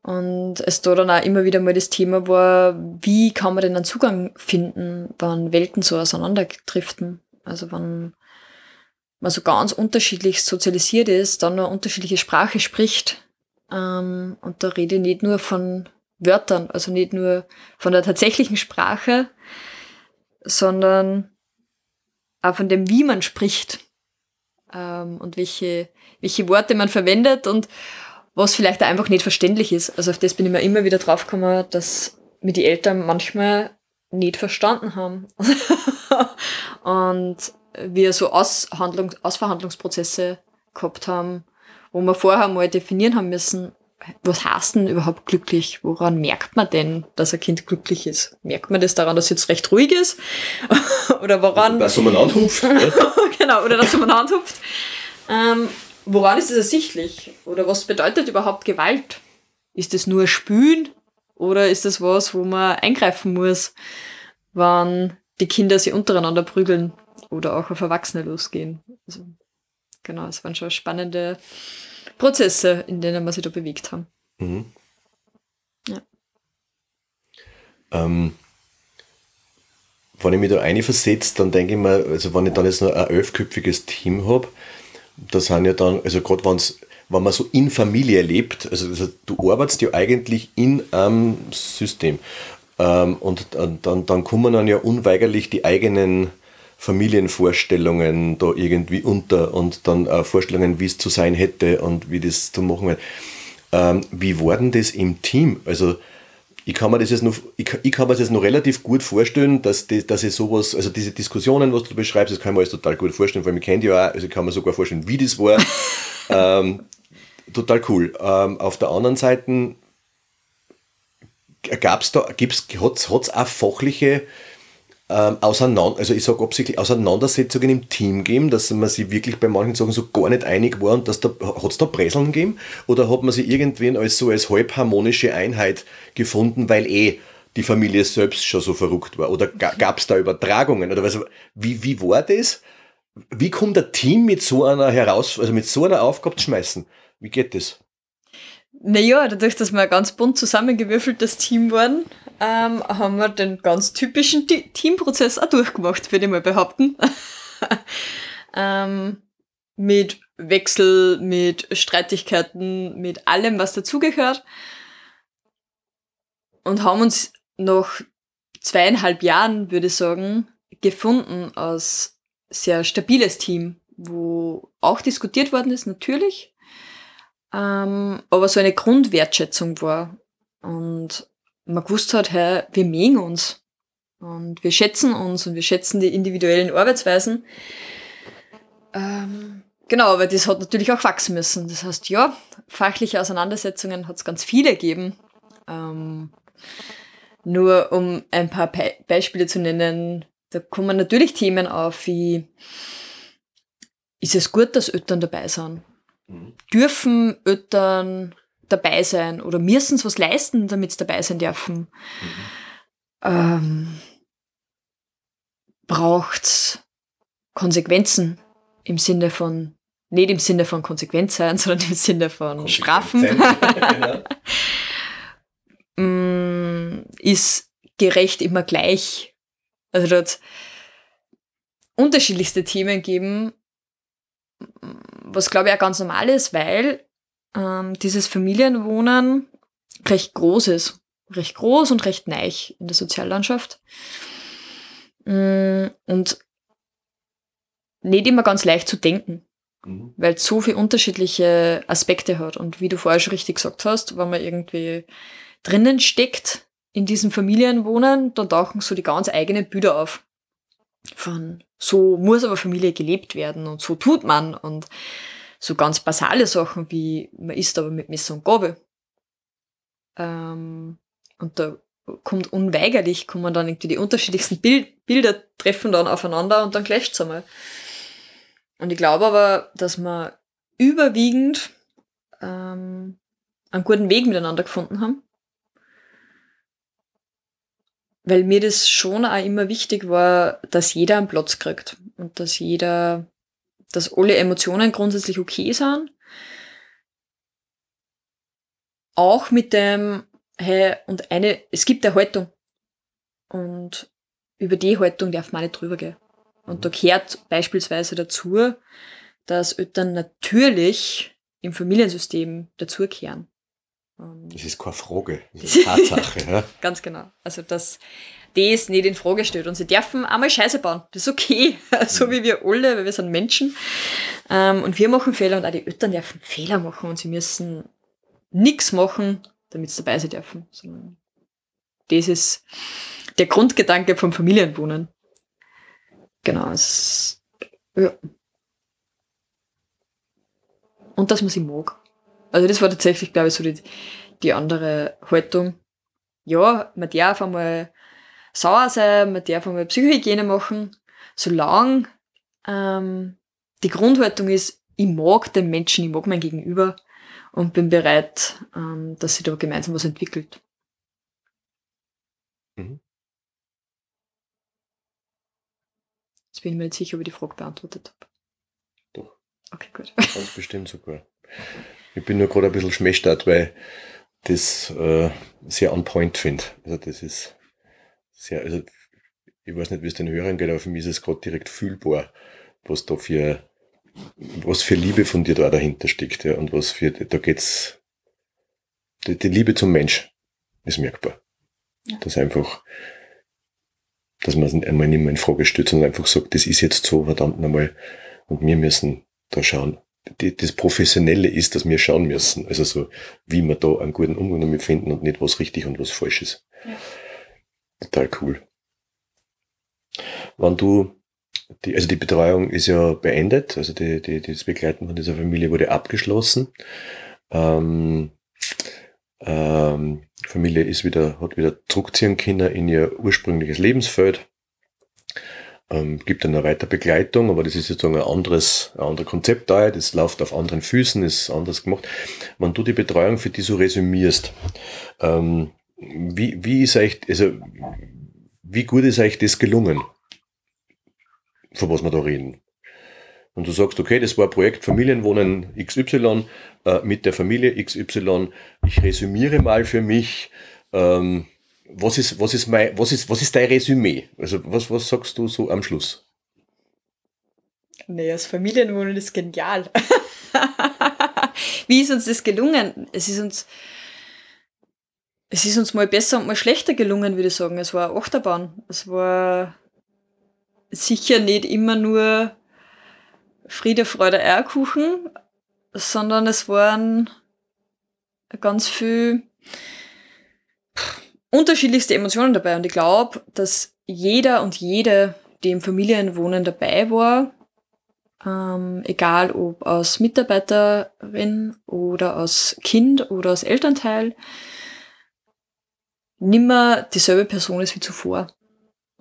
Und es da dann auch immer wieder mal das Thema war, wie kann man denn einen Zugang finden, wenn Welten so auseinanderdriften? Also wenn man so ganz unterschiedlich sozialisiert ist, dann eine unterschiedliche Sprache spricht. Ähm, und da rede ich nicht nur von Wörtern, also nicht nur von der tatsächlichen Sprache, sondern auch von dem, wie man spricht. ähm, und welche, welche Worte man verwendet und was vielleicht auch einfach nicht verständlich ist. Also auf das bin ich mir immer wieder draufgekommen, dass mir die Eltern manchmal nicht verstanden haben. (laughs) und wir so Aushandlung, Ausverhandlungsprozesse gehabt haben, wo wir vorher mal definieren haben müssen, was heißt denn überhaupt glücklich? Woran merkt man denn, dass ein Kind glücklich ist? Merkt man das daran, dass es jetzt recht ruhig ist? (laughs) oder woran?
Dass man anhupft. (laughs)
genau, oder dass man anhupft. Ähm, woran ist es ersichtlich? Oder was bedeutet überhaupt Gewalt? Ist es nur Spülen? Oder ist das was, wo man eingreifen muss, wann die Kinder sich untereinander prügeln oder auch auf Erwachsene losgehen? Also, genau, es waren schon spannende Prozesse, in denen wir sich da bewegt haben. Mhm.
Ja. Ähm, wenn ich mich da versetze, dann denke ich mir, also wenn ich dann jetzt noch ein elfköpfiges Team habe, da sind ja dann, also gerade wenn man so in Familie lebt, also, also du arbeitest ja eigentlich in einem System ähm, und dann, dann kommen dann ja unweigerlich die eigenen Familienvorstellungen da irgendwie unter und dann äh, Vorstellungen, wie es zu sein hätte und wie das zu machen wird. Ähm, wie war denn das im Team? Also ich kann mir das jetzt noch, ich, ich kann mir das jetzt noch relativ gut vorstellen, dass, die, dass ich sowas, also diese Diskussionen, was du beschreibst, das kann man alles total gut vorstellen, weil ich kennt ja auch, also ich kann mir sogar vorstellen, wie das war. (laughs) ähm, total cool. Ähm, auf der anderen Seite gab es da, hat es auch fachliche ähm, auseinander, also ich sage absichtlich Auseinandersetzungen im Team geben, dass man sich wirklich bei manchen Sachen so gar nicht einig war und dass da, hat es da Präseln gegeben? Oder hat man sich irgendwen als so als halbharmonische Einheit gefunden, weil eh die Familie selbst schon so verrückt war? Oder gab es da Übertragungen? Oder was, wie, wie war das? Wie kommt ein Team mit so einer heraus, also mit so einer Aufgabe zu schmeißen? Wie geht das?
Naja, dadurch, dass wir ein ganz bunt zusammengewürfeltes Team waren, ähm, haben wir den ganz typischen Teamprozess auch durchgemacht, würde ich mal behaupten. (laughs) ähm, mit Wechsel, mit Streitigkeiten, mit allem, was dazugehört. Und haben uns nach zweieinhalb Jahren, würde ich sagen, gefunden als sehr stabiles Team, wo auch diskutiert worden ist, natürlich, ähm, aber so eine Grundwertschätzung war. Und man gewusst hat, hey, wir mögen uns. Und wir schätzen uns und wir schätzen die individuellen Arbeitsweisen. Ähm, genau, aber das hat natürlich auch wachsen müssen. Das heißt, ja, fachliche Auseinandersetzungen hat es ganz viele gegeben. Ähm, nur um ein paar Be Beispiele zu nennen, da kommen natürlich Themen auf wie, ist es gut, dass Eltern dabei sind? Mhm. Dürfen Eltern dabei sein oder müssen was leisten, damit sie dabei sein dürfen? Mhm. Ähm, Braucht Konsequenzen im Sinne von, nicht im Sinne von Konsequenz sein, (laughs) sondern im Sinne von Strafen? (laughs) (laughs) mm, ist gerecht immer gleich? Also dort unterschiedlichste Themen geben, was glaube ich auch ganz normal ist, weil ähm, dieses Familienwohnen recht groß ist. Recht groß und recht neich in der Soziallandschaft. Mm, und nicht immer ganz leicht zu denken, mhm. weil es so viele unterschiedliche Aspekte hat. Und wie du vorher schon richtig gesagt hast, wenn man irgendwie drinnen steckt in diesem Familienwohnen, dann tauchen so die ganz eigenen Bilder auf. Von so muss aber Familie gelebt werden und so tut man und so ganz basale Sachen wie man isst aber mit Messer und Gabel. Ähm, und da kommt unweigerlich, kommen dann irgendwie die unterschiedlichsten Bild, Bilder treffen dann aufeinander und dann clasht es einmal. Und ich glaube aber, dass wir überwiegend ähm, einen guten Weg miteinander gefunden haben. Weil mir das schon auch immer wichtig war, dass jeder einen Platz kriegt und dass jeder dass alle Emotionen grundsätzlich okay sind. Auch mit dem, hey, und eine, es gibt eine Haltung. Und über die Haltung darf man nicht drüber gehen. Und da gehört beispielsweise dazu, dass Eltern natürlich im Familiensystem dazugehören.
Das ist keine Frage, das ist (laughs) Tatsache. ja.
Ganz genau. Also, dass das nicht in Frage stellt. Und sie dürfen einmal Scheiße bauen. Das ist okay. (laughs) so wie wir alle, weil wir sind Menschen. Ähm, und wir machen Fehler und auch die Eltern dürfen Fehler machen und sie müssen nichts machen, damit sie dabei sein dürfen. Sondern das ist der Grundgedanke vom Familienwohnen. Genau. Es, ja. Und dass man sie mag. Also das war tatsächlich, glaube ich, so die, die andere Haltung. Ja, man darf einmal sauer sein, man darf einmal Psychohygiene machen, solange ähm, die Grundhaltung ist, ich mag den Menschen, ich mag mein Gegenüber und bin bereit, ähm, dass sich da gemeinsam was entwickelt. Mhm. Jetzt bin ich mir nicht sicher, ob ich die Frage beantwortet habe.
Doch.
Okay, gut.
Ganz bestimmt sogar. Ich bin nur gerade ein bisschen schmächtet, weil das äh, sehr on point finde. Also das ist sehr, also ich weiß nicht, wie es den Hörern geht, aber für mich ist es gerade direkt fühlbar, was da für was für Liebe von dir da dahinter steckt, ja, und was für, da geht's, die, die Liebe zum Mensch ist merkbar. Ja. Das einfach, dass man es einmal nicht mehr in Frage stellt, sondern einfach sagt, das ist jetzt so, verdammt nochmal, und wir müssen da schauen. Die, das Professionelle ist, dass wir schauen müssen, also so, wie wir da einen guten Umgang damit finden und nicht was richtig und was falsch ist. Ja. Total cool. Wenn du die, also die Betreuung ist ja beendet, also die, die, das Begleiten von dieser Familie wurde abgeschlossen. Ähm, ähm, Familie ist wieder, hat wieder zurückziehen können in ihr ursprüngliches Lebensfeld. Ähm, gibt dann eine weitere Begleitung, aber das ist jetzt ein anderes, ein anderes Konzept da, das läuft auf anderen Füßen, ist anders gemacht. Wenn du die Betreuung für die so resümierst, ähm, wie, wie ist euch, also, wie gut ist euch das gelungen? von was wir da reden. Und du sagst, okay, das war ein Projekt Familienwohnen XY äh, mit der Familie XY. Ich resümiere mal für mich, ähm, was ist, was ist mein, was ist, was ist dein Resümee? Also was, was sagst du so am Schluss?
Naja, das Familienwohnen ist genial. (laughs) Wie ist uns das gelungen? Es ist uns, es ist uns mal besser und mal schlechter gelungen, würde ich sagen. Es war Achterbahn. Es war sicher nicht immer nur Friede, Freude, Eierkuchen, sondern es waren ganz viel unterschiedlichste Emotionen dabei. Und ich glaube, dass jeder und jede, die im Familienwohnen dabei war, ähm, egal ob als Mitarbeiterin oder als Kind oder als Elternteil, nimmer dieselbe Person ist wie zuvor.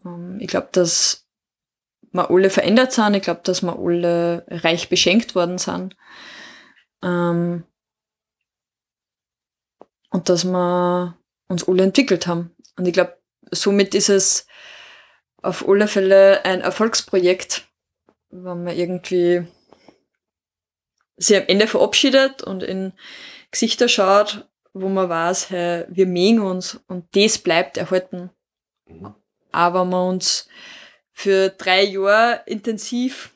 Ähm, ich glaube, dass wir alle verändert sind. Ich glaube, dass wir alle reich beschenkt worden sind. Ähm, und dass wir uns alle entwickelt haben. Und ich glaube, somit ist es auf alle Fälle ein Erfolgsprojekt, wenn man irgendwie sich am Ende verabschiedet und in Gesichter schaut, wo man weiß, hey, wir mögen uns und das bleibt erhalten. Mhm. Aber man uns für drei Jahre intensiv.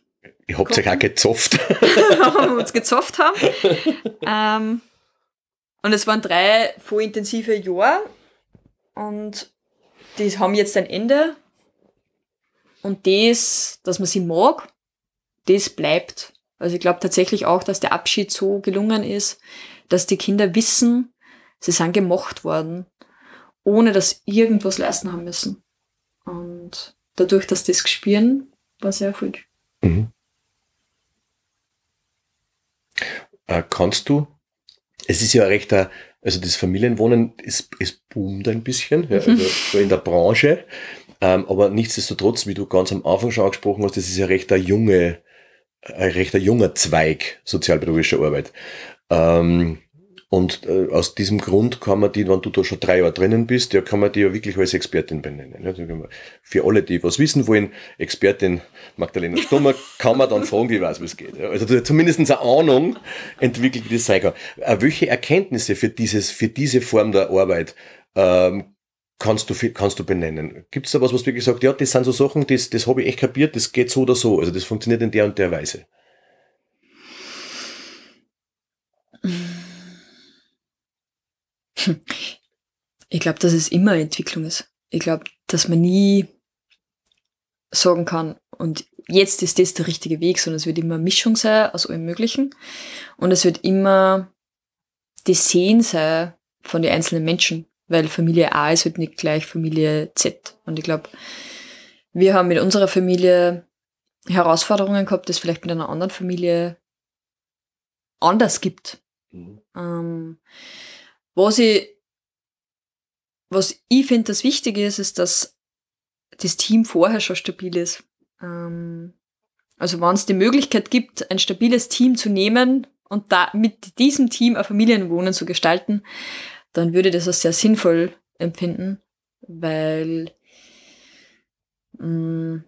Ich habt euch auch gezofft. (laughs)
wir uns gezofft haben. (laughs) ähm, und es waren drei voll intensive Jahre. Und die haben jetzt ein Ende. Und das, dass man sie mag, das bleibt. Also ich glaube tatsächlich auch, dass der Abschied so gelungen ist, dass die Kinder wissen, sie sind gemacht worden, ohne dass irgendwas leisten haben müssen. Und dadurch, dass das spüren, war sehr erfolgreich. Mhm.
Äh, kannst du, es ist ja recht, äh, also das Familienwohnen, es, es boomt ein bisschen, ja, also so in der Branche, ähm, aber nichtsdestotrotz, wie du ganz am Anfang schon angesprochen hast, das ist ja recht ein junge, ein recht ein junger Zweig sozialpädagogischer Arbeit. Ähm, und äh, aus diesem Grund kann man die, wenn du da schon drei Jahre drinnen bist, ja, kann man die ja wirklich als Expertin benennen. Ja, für alle, die was wissen wollen, Expertin Magdalena Stummer, kann man dann fragen, die weiß, wie es geht. Ja, also zumindest eine Ahnung entwickelt, wie das sein kann. Äh, welche Erkenntnisse für, dieses, für diese Form der Arbeit ähm, kannst du, kannst du benennen? Gibt es da was, was du gesagt ja, das sind so Sachen, das, das habe ich echt kapiert, das geht so oder so. Also das funktioniert in der und der Weise.
Ich glaube, dass es immer Entwicklung ist. ich glaube, dass man nie sagen kann, und jetzt ist das der richtige Weg, sondern es wird immer eine Mischung sein aus allem Möglichen. Und es wird immer das Sehen sein von den einzelnen Menschen, weil Familie A ist halt nicht gleich Familie Z. Und ich glaube, wir haben mit unserer Familie Herausforderungen gehabt, das vielleicht mit einer anderen Familie anders gibt. Mhm. Ähm, was ich, was ich finde, das Wichtige ist, ist, dass das Team vorher schon stabil ist. Ähm, also wenn es die Möglichkeit gibt, ein stabiles Team zu nehmen und da mit diesem Team ein Familienwohnen zu gestalten, dann würde ich das als sehr sinnvoll empfinden, weil mm,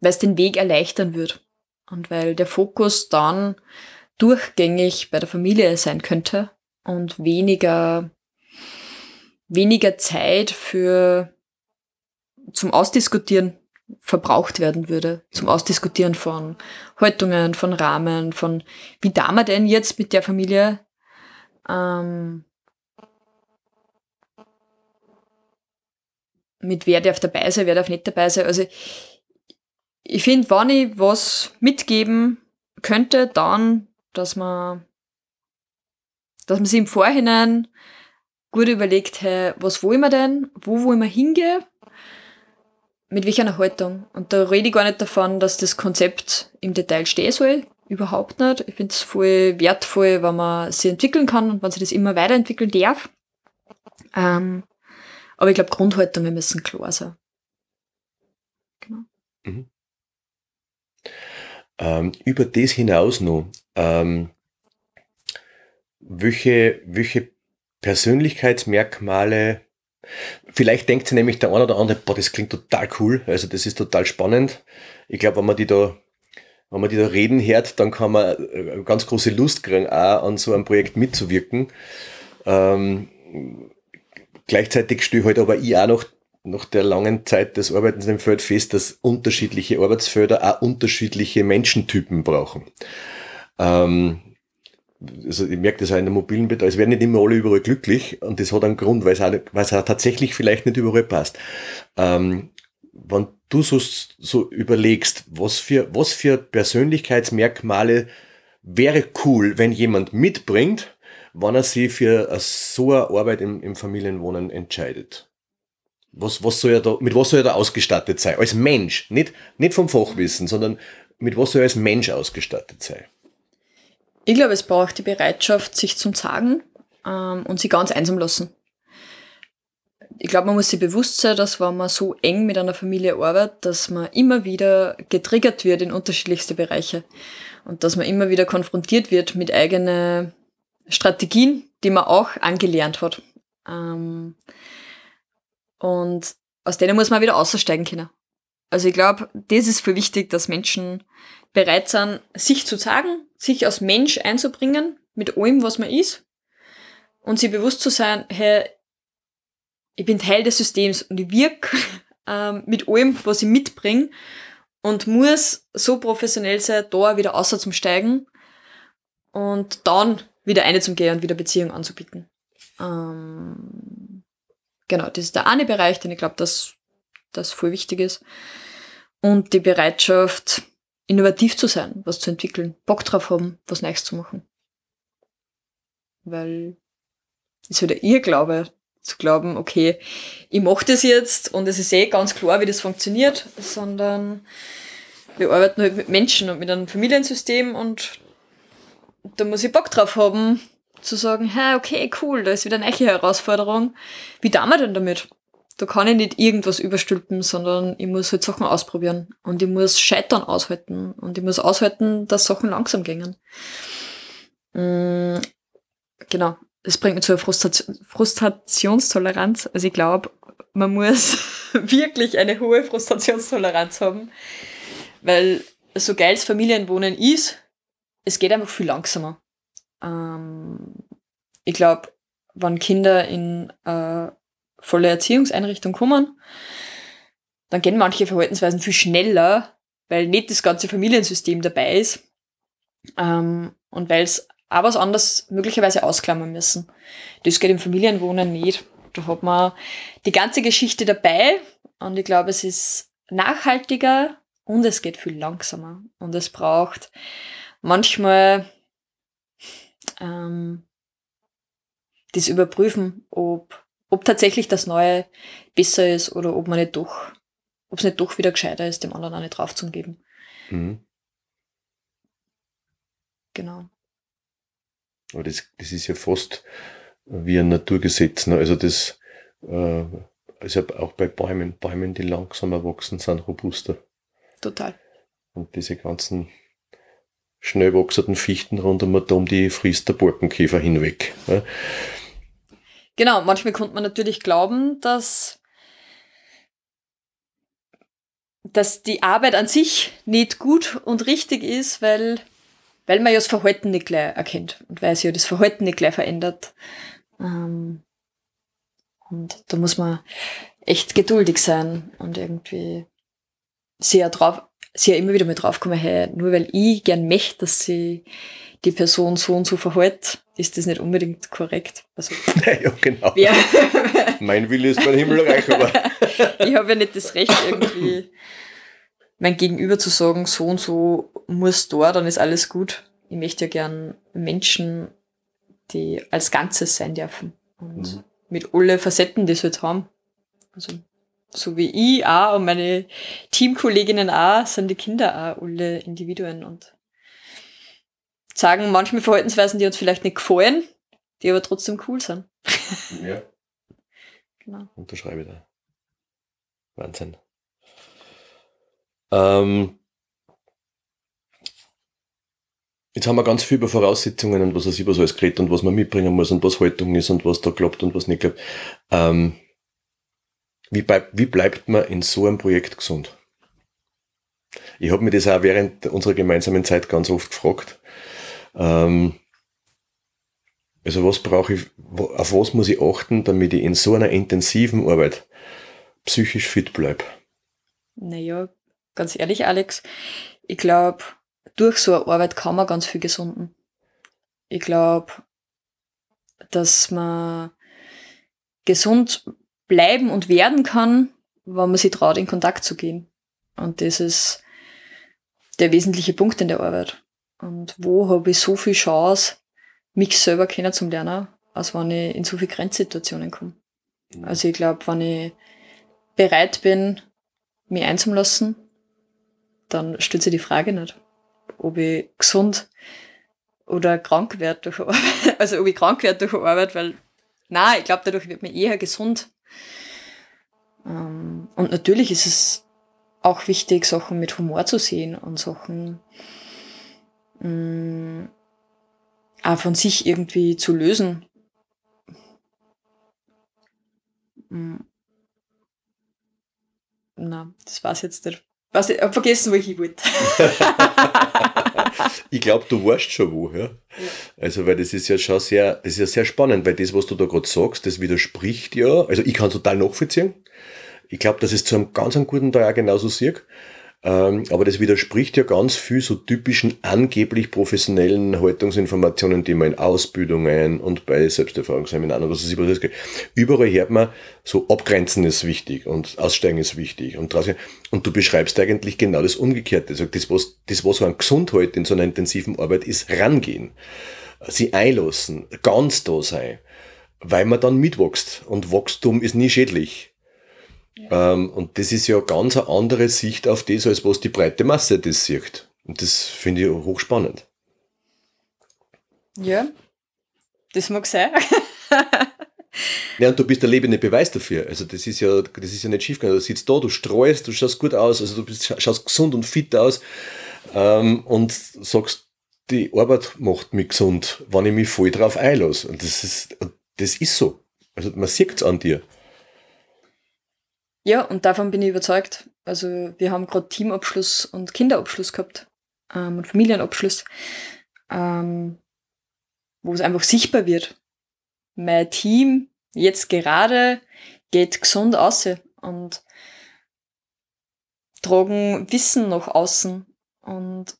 weil es den Weg erleichtern wird und weil der Fokus dann durchgängig bei der Familie sein könnte und weniger weniger Zeit für zum Ausdiskutieren verbraucht werden würde. Zum Ausdiskutieren von Haltungen, von Rahmen, von wie da man denn jetzt mit der Familie ähm, mit wer darf dabei sein, wer darf nicht dabei sein. Also ich finde, wenn ich was mitgeben könnte, dann, dass man, dass man sich im Vorhinein gut überlegt, hey, was wollen wir denn, wo wollen wir hingehen, mit welcher Haltung. Und da rede ich gar nicht davon, dass das Konzept im Detail stehen soll, überhaupt nicht. Ich finde es voll wertvoll, wenn man sich entwickeln kann und wenn sich das immer weiterentwickeln darf. Ähm, aber ich glaube, Grundhaltungen müssen klar sein.
Genau. Mhm. Ähm, über das hinaus noch, ähm, welche, welche Persönlichkeitsmerkmale, vielleicht denkt sich nämlich der eine oder andere, boah, das klingt total cool, also das ist total spannend. Ich glaube, wenn man die da wenn man die da reden hört, dann kann man äh, ganz große Lust kriegen, auch an so einem Projekt mitzuwirken. Ähm, gleichzeitig stehe halt aber ich auch noch nach der langen Zeit des Arbeitens im Feld fest, dass unterschiedliche Arbeitsfelder auch unterschiedliche Menschentypen brauchen. Ähm, also ich merke das auch in der mobilen Betreuung, es werden nicht immer alle überall glücklich und das hat einen Grund, weil es auch, weil es auch tatsächlich vielleicht nicht überall passt. Ähm, wenn du so, so überlegst, was für, was für Persönlichkeitsmerkmale wäre cool, wenn jemand mitbringt, wann er sich für so eine Arbeit im, im Familienwohnen entscheidet? Was, was soll er da, mit was soll er da ausgestattet sein? Als Mensch, nicht, nicht vom Fachwissen, sondern mit was soll er als Mensch ausgestattet sein?
Ich glaube, es braucht die Bereitschaft, sich zum Sagen ähm, und sie ganz einsam lassen. Ich glaube, man muss sich bewusst sein, dass wenn man so eng mit einer Familie arbeitet, dass man immer wieder getriggert wird in unterschiedlichste Bereiche und dass man immer wieder konfrontiert wird mit eigenen Strategien, die man auch angelernt hat. Ähm, und aus denen muss man wieder aussteigen können. Also ich glaube, das ist für wichtig, dass Menschen bereit sind, sich zu sagen, sich als Mensch einzubringen, mit allem, was man ist, und sich bewusst zu sein, hey, ich bin Teil des Systems und ich wirke (laughs) ähm, mit allem, was ich mitbringe und muss so professionell sein, da wieder außer zum Steigen und dann wieder eine zum Gehen und wieder Beziehung anzubieten. Ähm, genau, das ist der eine Bereich, den ich glaube, dass das voll wichtig ist. Und die Bereitschaft, innovativ zu sein, was zu entwickeln, Bock drauf haben, was Neues zu machen. Weil es wieder ihr Glaube, zu glauben, okay, ich mache das jetzt und es ist eh ganz klar, wie das funktioniert, sondern wir arbeiten halt mit Menschen und mit einem Familiensystem und da muss ich Bock drauf haben, zu sagen, hey, okay, cool, da ist wieder eine neue Herausforderung. Wie tun wir denn damit? Da kann ich nicht irgendwas überstülpen, sondern ich muss halt Sachen ausprobieren und ich muss Scheitern aushalten und ich muss aushalten, dass Sachen langsam gingen. Mhm, genau das bringt mich zu einer Frustration, Frustrationstoleranz. Also ich glaube, man muss (laughs) wirklich eine hohe Frustrationstoleranz haben, weil so geil das Familienwohnen ist, es geht einfach viel langsamer. Ähm, ich glaube, wenn Kinder in äh, volle Erziehungseinrichtung kommen, dann gehen manche Verhaltensweisen viel schneller, weil nicht das ganze Familiensystem dabei ist ähm, und weil es auch was anderes möglicherweise ausklammern müssen. Das geht im Familienwohnen nicht. Da hat man die ganze Geschichte dabei und ich glaube, es ist nachhaltiger und es geht viel langsamer. Und es braucht manchmal ähm, das Überprüfen, ob, ob tatsächlich das Neue besser ist oder ob man nicht doch, ob es nicht doch wieder gescheiter ist, dem anderen auch nicht drauf zu geben. Mhm. Genau.
Aber das, das ist ja fast wie ein Naturgesetz. Ne? Also das äh, also auch bei Bäumen, Bäumen, die langsamer wachsen, sind robuster.
Total.
Und diese ganzen schnell wachsenden Fichten rund um die frisst der Borkenkäfer hinweg. Ne?
Genau, manchmal konnte man natürlich glauben, dass, dass die Arbeit an sich nicht gut und richtig ist, weil weil man ja das Verhalten nicht gleich erkennt und weil sich ja das Verhalten nicht gleich verändert. Ähm, und da muss man echt geduldig sein und irgendwie sehr drauf, sehr immer wieder mal draufkommen, hey, nur weil ich gern möchte, dass sie die Person so und so verhält, ist das nicht unbedingt korrekt.
Also, (laughs) ja, genau. Ja. (laughs) mein Wille ist mein Himmelreich, aber. (laughs)
ich habe ja nicht das Recht, irgendwie mein Gegenüber zu sagen, so und so muss da, dann ist alles gut. Ich möchte ja gern Menschen, die als Ganzes sein dürfen. Und mhm. mit alle Facetten, die sie jetzt haben. Also, so wie ich auch und meine Teamkolleginnen auch, sind die Kinder auch alle Individuen und sagen manchmal Verhaltensweisen, die uns vielleicht nicht gefallen, die aber trotzdem cool sind.
Ja. (laughs) genau. Unterschreibe da. Wahnsinn. Ähm, jetzt haben wir ganz viel über Voraussetzungen und was es über so alles geredet und was man mitbringen muss und was Haltung ist und was da klappt und was nicht klappt. Ähm, wie, bleib, wie bleibt man in so einem Projekt gesund? Ich habe mir das auch während unserer gemeinsamen Zeit ganz oft gefragt. Ähm, also was brauche ich, auf was muss ich achten, damit ich in so einer intensiven Arbeit psychisch fit bleibe?
Naja, ganz ehrlich, Alex, ich glaube, durch so eine Arbeit kann man ganz viel gesunden. Ich glaube, dass man gesund bleiben und werden kann, wenn man sich traut, in Kontakt zu gehen. Und das ist der wesentliche Punkt in der Arbeit. Und wo habe ich so viel Chance, mich selber kennenzulernen, als wenn ich in so viele Grenzsituationen komme. Mhm. Also ich glaube, wenn ich bereit bin, mich einzulassen, dann stellt sich die Frage nicht, ob ich gesund oder krank werde durch Arbeit. (laughs) Also ob ich krank werde durch Arbeit, weil, na, ich glaube, dadurch wird mir eher gesund. Ähm, und natürlich ist es auch wichtig, Sachen mit Humor zu sehen und Sachen mh, mm, auch von sich irgendwie zu lösen. Mm. Na, das war's jetzt nicht. Was, ich habe vergessen, wo ich hin wollte. (laughs)
ich glaube, du weißt schon wo. Ja? ja? Also, weil das ist ja schon sehr, das ist ja sehr spannend, weil das, was du da gerade sagst, das widerspricht ja, also ich kann total nachvollziehen. Ich glaube, dass es zu einem ganz einem guten Teil auch genauso sieht. Ähm, aber das widerspricht ja ganz viel so typischen angeblich professionellen Haltungsinformationen, die man in Ausbildungen und bei Selbsterfahrungsseminaren oder was es Überall hört man, so abgrenzen ist wichtig und aussteigen ist wichtig und draußen. Und du beschreibst eigentlich genau das Umgekehrte. Also das, was, das, was so an Gesundheit in so einer intensiven Arbeit ist, rangehen. Sie einlassen, ganz da sein. Weil man dann mitwächst. Und Wachstum ist nie schädlich. Ähm, und das ist ja ganz eine andere Sicht auf das, als was die breite Masse das sieht. Und das finde ich hochspannend.
Ja, das mag sein. (laughs)
ja, und du bist der lebende Beweis dafür. Also das ist ja, das ist ja nicht schiefgegangen. Du sitzt da, du streust, du schaust gut aus, also du bist, schaust gesund und fit aus ähm, und sagst, die Arbeit macht mich gesund, wenn ich mich voll drauf einlasse. Und das ist, das ist so. Also man sieht es an dir.
Ja, und davon bin ich überzeugt. Also wir haben gerade Teamabschluss und Kinderabschluss gehabt ähm, und Familienabschluss, ähm, wo es einfach sichtbar wird. Mein Team jetzt gerade geht gesund aus und tragen Wissen nach außen und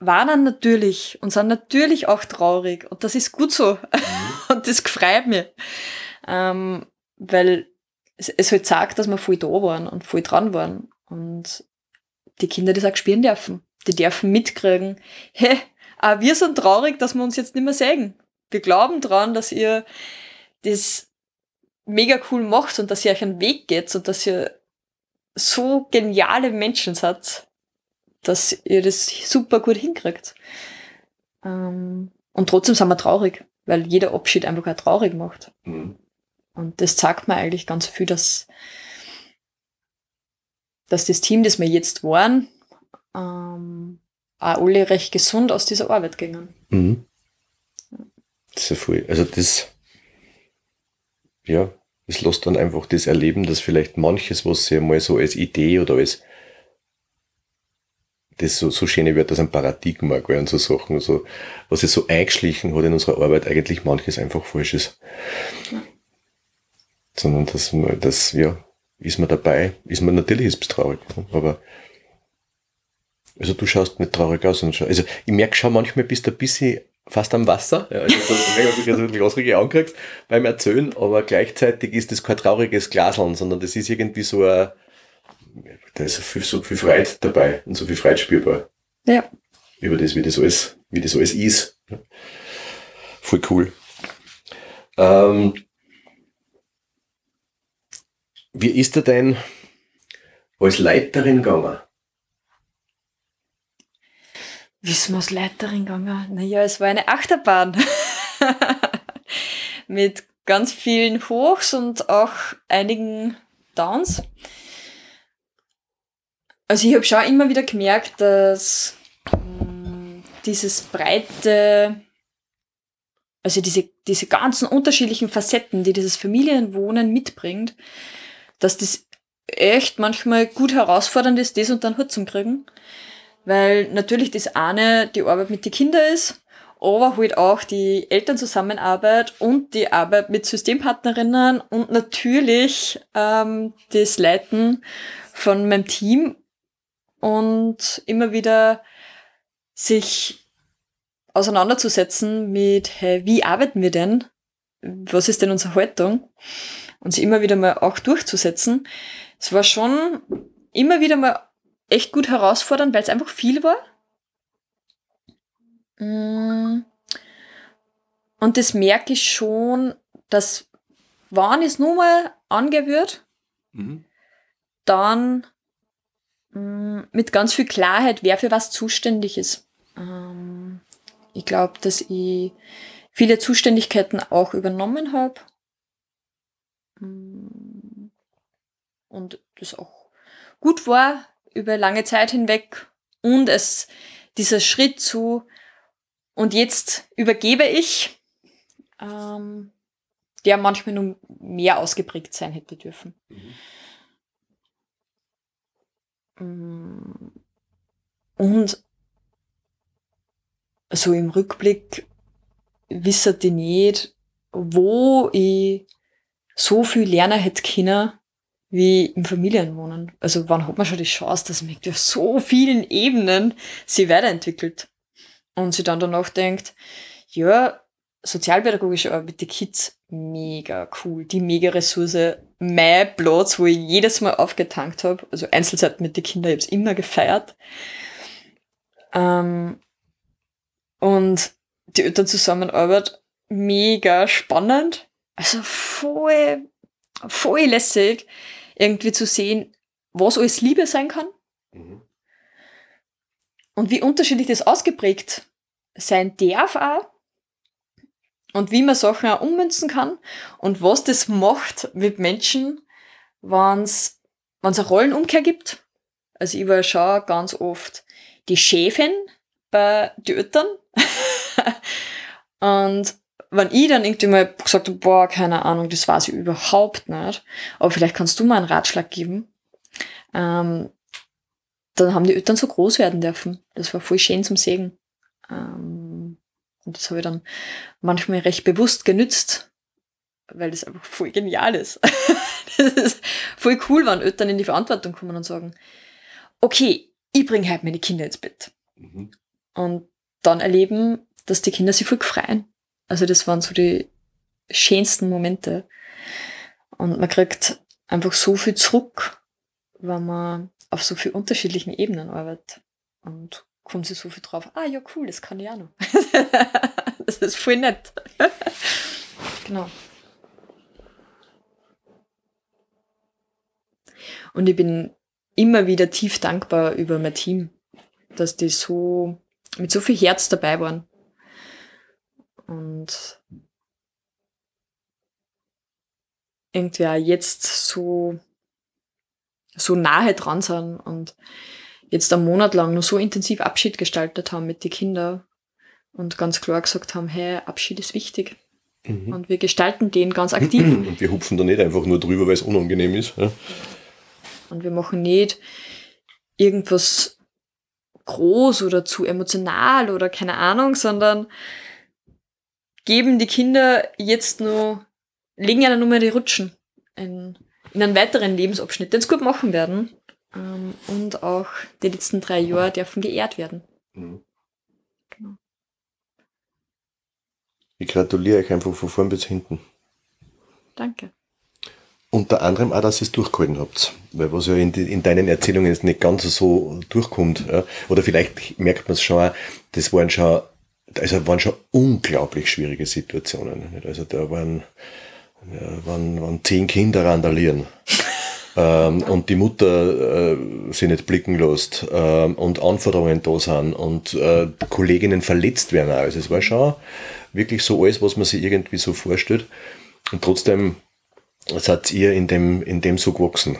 waren natürlich und sind natürlich auch traurig und das ist gut so mhm. (laughs) und das freut mich. ähm, weil es, es halt sagt, dass wir voll da waren und voll dran waren. Und die Kinder das auch spielen dürfen. Die dürfen mitkriegen, hey, auch wir sind traurig, dass wir uns jetzt nicht mehr sehen. Wir glauben dran, dass ihr das mega cool macht und dass ihr euch einen Weg geht und dass ihr so geniale Menschen seid, dass ihr das super gut hinkriegt. Ähm, und trotzdem sind wir traurig, weil jeder Abschied einfach auch traurig macht. Mhm. Und das zeigt mir eigentlich ganz viel, dass, dass das Team, das wir jetzt waren, ähm, auch alle recht gesund aus dieser Arbeit gingen. Mhm.
Das ist ja voll. Also das, ja, es lässt dann einfach das erleben, dass vielleicht manches, was sie mal so als Idee oder als das so, so schöne wird, als ein Paradigma gell, und so Sachen, so, was es so eingeschlichen hat in unserer Arbeit, eigentlich manches einfach falsch ist. Ja. Sondern dass man, das, ja, ist man dabei, ist man natürlich ist traurig, ne? aber also du schaust nicht traurig aus. Und schau, also ich merke schon manchmal bist du ein bisschen fast am Wasser. Ja, also das, dass du mich ausdrücklich ankriegst beim Erzählen, aber gleichzeitig ist das kein trauriges Glaseln, sondern das ist irgendwie so ein, da ist so viel, so viel Freude dabei und so viel Freude spürbar.
Ja.
Über das, wie das alles, wie das alles ist. Voll cool. Ähm, wie ist er denn als Leiterin gegangen?
Wie ist man als Leiterin gegangen? Naja, es war eine Achterbahn. (laughs) Mit ganz vielen Hochs und auch einigen Downs. Also ich habe schon immer wieder gemerkt, dass ähm, dieses breite, also diese, diese ganzen unterschiedlichen Facetten, die dieses Familienwohnen mitbringt, dass das echt manchmal gut herausfordernd ist, das Hut zu kriegen weil natürlich das eine die Arbeit mit den Kindern ist, aber halt auch die Elternzusammenarbeit und die Arbeit mit Systempartnerinnen und natürlich ähm, das Leiten von meinem Team und immer wieder sich auseinanderzusetzen mit, hey, wie arbeiten wir denn? Was ist denn unsere Haltung? Und sie immer wieder mal auch durchzusetzen. Es war schon immer wieder mal echt gut herausfordernd, weil es einfach viel war. Mm. Und das merke ich schon, dass wann es nur mal angewürt, mhm. dann mh, mm, mit ganz viel Klarheit, wer für was zuständig ist. Ähm, ich glaube, dass ich viele Zuständigkeiten auch übernommen habe. Mm. Und das auch gut war, über lange Zeit hinweg und es dieser Schritt zu und jetzt übergebe ich, ähm, der manchmal nur mehr ausgeprägt sein hätte dürfen. Mhm. Und so im Rückblick wissen die nicht, wo ich so viel lernen hätte können, wie im Familienwohnen. Also wann hat man schon die Chance, dass man auf so vielen Ebenen sich weiterentwickelt? Und sich dann danach denkt, ja, sozialpädagogische Arbeit mit den Kids, mega cool, die mega Ressource, mein Platz, wo ich jedes Mal aufgetankt habe, also Einzelzeit mit den Kindern, ich habe immer gefeiert. Ähm, und die Elternzusammenarbeit, mega spannend, also voll, voll lässig irgendwie zu sehen, was alles Liebe sein kann mhm. und wie unterschiedlich das ausgeprägt sein darf auch und wie man Sachen auch ummünzen kann und was das macht mit Menschen, wenn es eine Rollenumkehr gibt. Also ich war schon ganz oft die Chefin bei den Eltern (laughs) und wenn ich dann irgendwie mal gesagt habe, boah, keine Ahnung, das weiß ich überhaupt nicht, aber vielleicht kannst du mal einen Ratschlag geben, ähm, dann haben die Eltern so groß werden dürfen. Das war voll schön zum Segen. Ähm, und das habe ich dann manchmal recht bewusst genützt, weil das einfach voll genial ist. (laughs) das ist voll cool, wenn Eltern in die Verantwortung kommen und sagen, okay, ich bringe halt meine Kinder ins Bett. Mhm. Und dann erleben, dass die Kinder sich voll freuen also das waren so die schönsten Momente. Und man kriegt einfach so viel zurück, wenn man auf so vielen unterschiedlichen Ebenen arbeitet. Und kommt sich so viel drauf, ah ja, cool, das kann ich auch noch. (laughs) das ist voll nett. (laughs) genau. Und ich bin immer wieder tief dankbar über mein Team, dass die so mit so viel Herz dabei waren. Und irgendwie auch jetzt so, so nahe dran sind und jetzt einen Monat lang nur so intensiv Abschied gestaltet haben mit den Kindern und ganz klar gesagt haben, hey, Abschied ist wichtig. Mhm. Und wir gestalten den ganz aktiv. (clears throat)
Und wir hupfen da nicht einfach nur drüber, weil es unangenehm ist. Ja?
Und wir machen nicht irgendwas groß oder zu emotional oder keine Ahnung, sondern geben die Kinder jetzt nur, legen ihnen nur mehr die Rutschen in, in einen weiteren Lebensabschnitt, den sie gut machen werden. Ähm, und auch die letzten drei Jahre dürfen geehrt werden. Mhm.
Genau. Ich gratuliere euch einfach von vorn bis hinten.
Danke.
Unter anderem auch, dass ihr es durchgehalten habt. Weil was ja in, die, in deinen Erzählungen jetzt nicht ganz so durchkommt. Ja. Oder vielleicht merkt man es schon auch, das waren schon, also waren schon unglaublich schwierige Situationen. Also da waren, ja, waren, waren zehn Kinder randalieren. (laughs) ähm, und die Mutter äh, sie nicht blicken lässt ähm, und Anforderungen da sind und äh, Kolleginnen verletzt werden. Auch. Also es war schon wirklich so alles, was man sich irgendwie so vorstellt. Und trotzdem seid ihr in dem, in dem so gewachsen.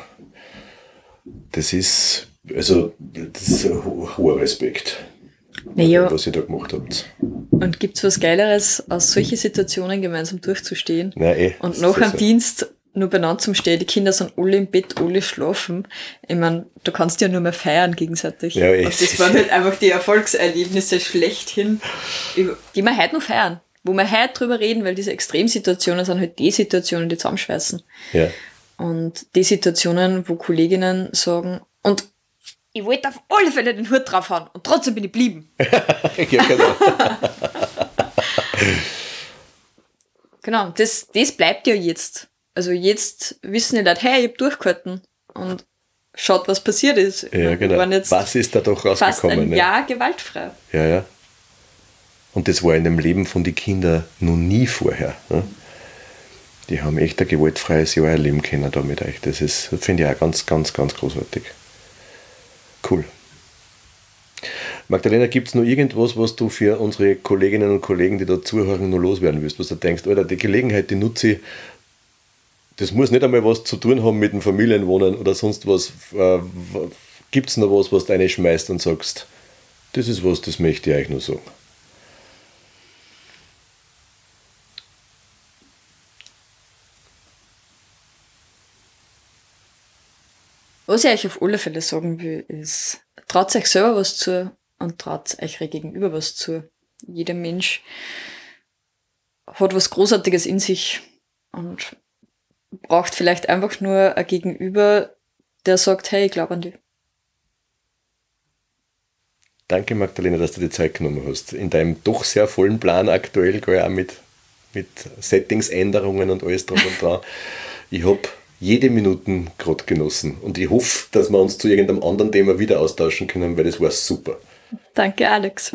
Das ist, also, das ist ein hoher Respekt.
Naja.
Was ihr da gemacht habt.
Und gibt es was Geileres, aus solchen Situationen gemeinsam durchzustehen?
Nein, eh,
und nach dem Dienst nur benannt zum Stehen, die Kinder sind alle im Bett, alle schlafen. Ich meine, du kannst ja nur mehr feiern gegenseitig.
Ja, eh.
Und das waren halt einfach die Erfolgserlebnisse schlechthin, die wir heute noch feiern wo wir heute drüber reden, weil diese Extremsituationen sind halt die Situationen, die zusammenschweißen.
Ja.
Und die Situationen, wo Kolleginnen sagen, und ich wollte auf alle Fälle den Hut drauf haben und trotzdem bin ich blieben. (laughs) ja, genau. (laughs) genau, das, das bleibt ja jetzt. Also jetzt wissen die Leute, hey, ich hab durchgehalten und schaut, was passiert ist.
Ja, genau. was ist da doch rausgekommen?
Fast ein ne? Jahr gewaltfrei.
Ja, ja. Und das war in dem Leben von den Kindern noch nie vorher. Ne? Die haben echt ein gewaltfreies Jahr erleben können da mit euch. Das ist, finde ich auch ganz, ganz, ganz großartig. Cool. Magdalena, gibt es noch irgendwas, was du für unsere Kolleginnen und Kollegen, die da zuhören, noch loswerden willst? Was du denkst, Alter, die Gelegenheit, die nutze ich, das muss nicht einmal was zu tun haben mit dem Familienwohnen oder sonst was. Äh, gibt es noch was, was du reinschmeißt und sagst, das ist was, das möchte ich euch nur sagen?
Was ich euch auf alle Fälle sagen will, ist, traut euch selber was zu und traut euch gegenüber was zu. Jeder Mensch hat was Großartiges in sich und braucht vielleicht einfach nur ein Gegenüber, der sagt, hey, ich glaube an dich.
Danke, Magdalena, dass du die Zeit genommen hast. In deinem doch sehr vollen Plan aktuell, auch mit, mit Settingsänderungen und alles drum und dran. Ich habe jede Minute gerade genossen. Und ich hoffe, dass wir uns zu irgendeinem anderen Thema wieder austauschen können, weil das war super.
Danke, Alex.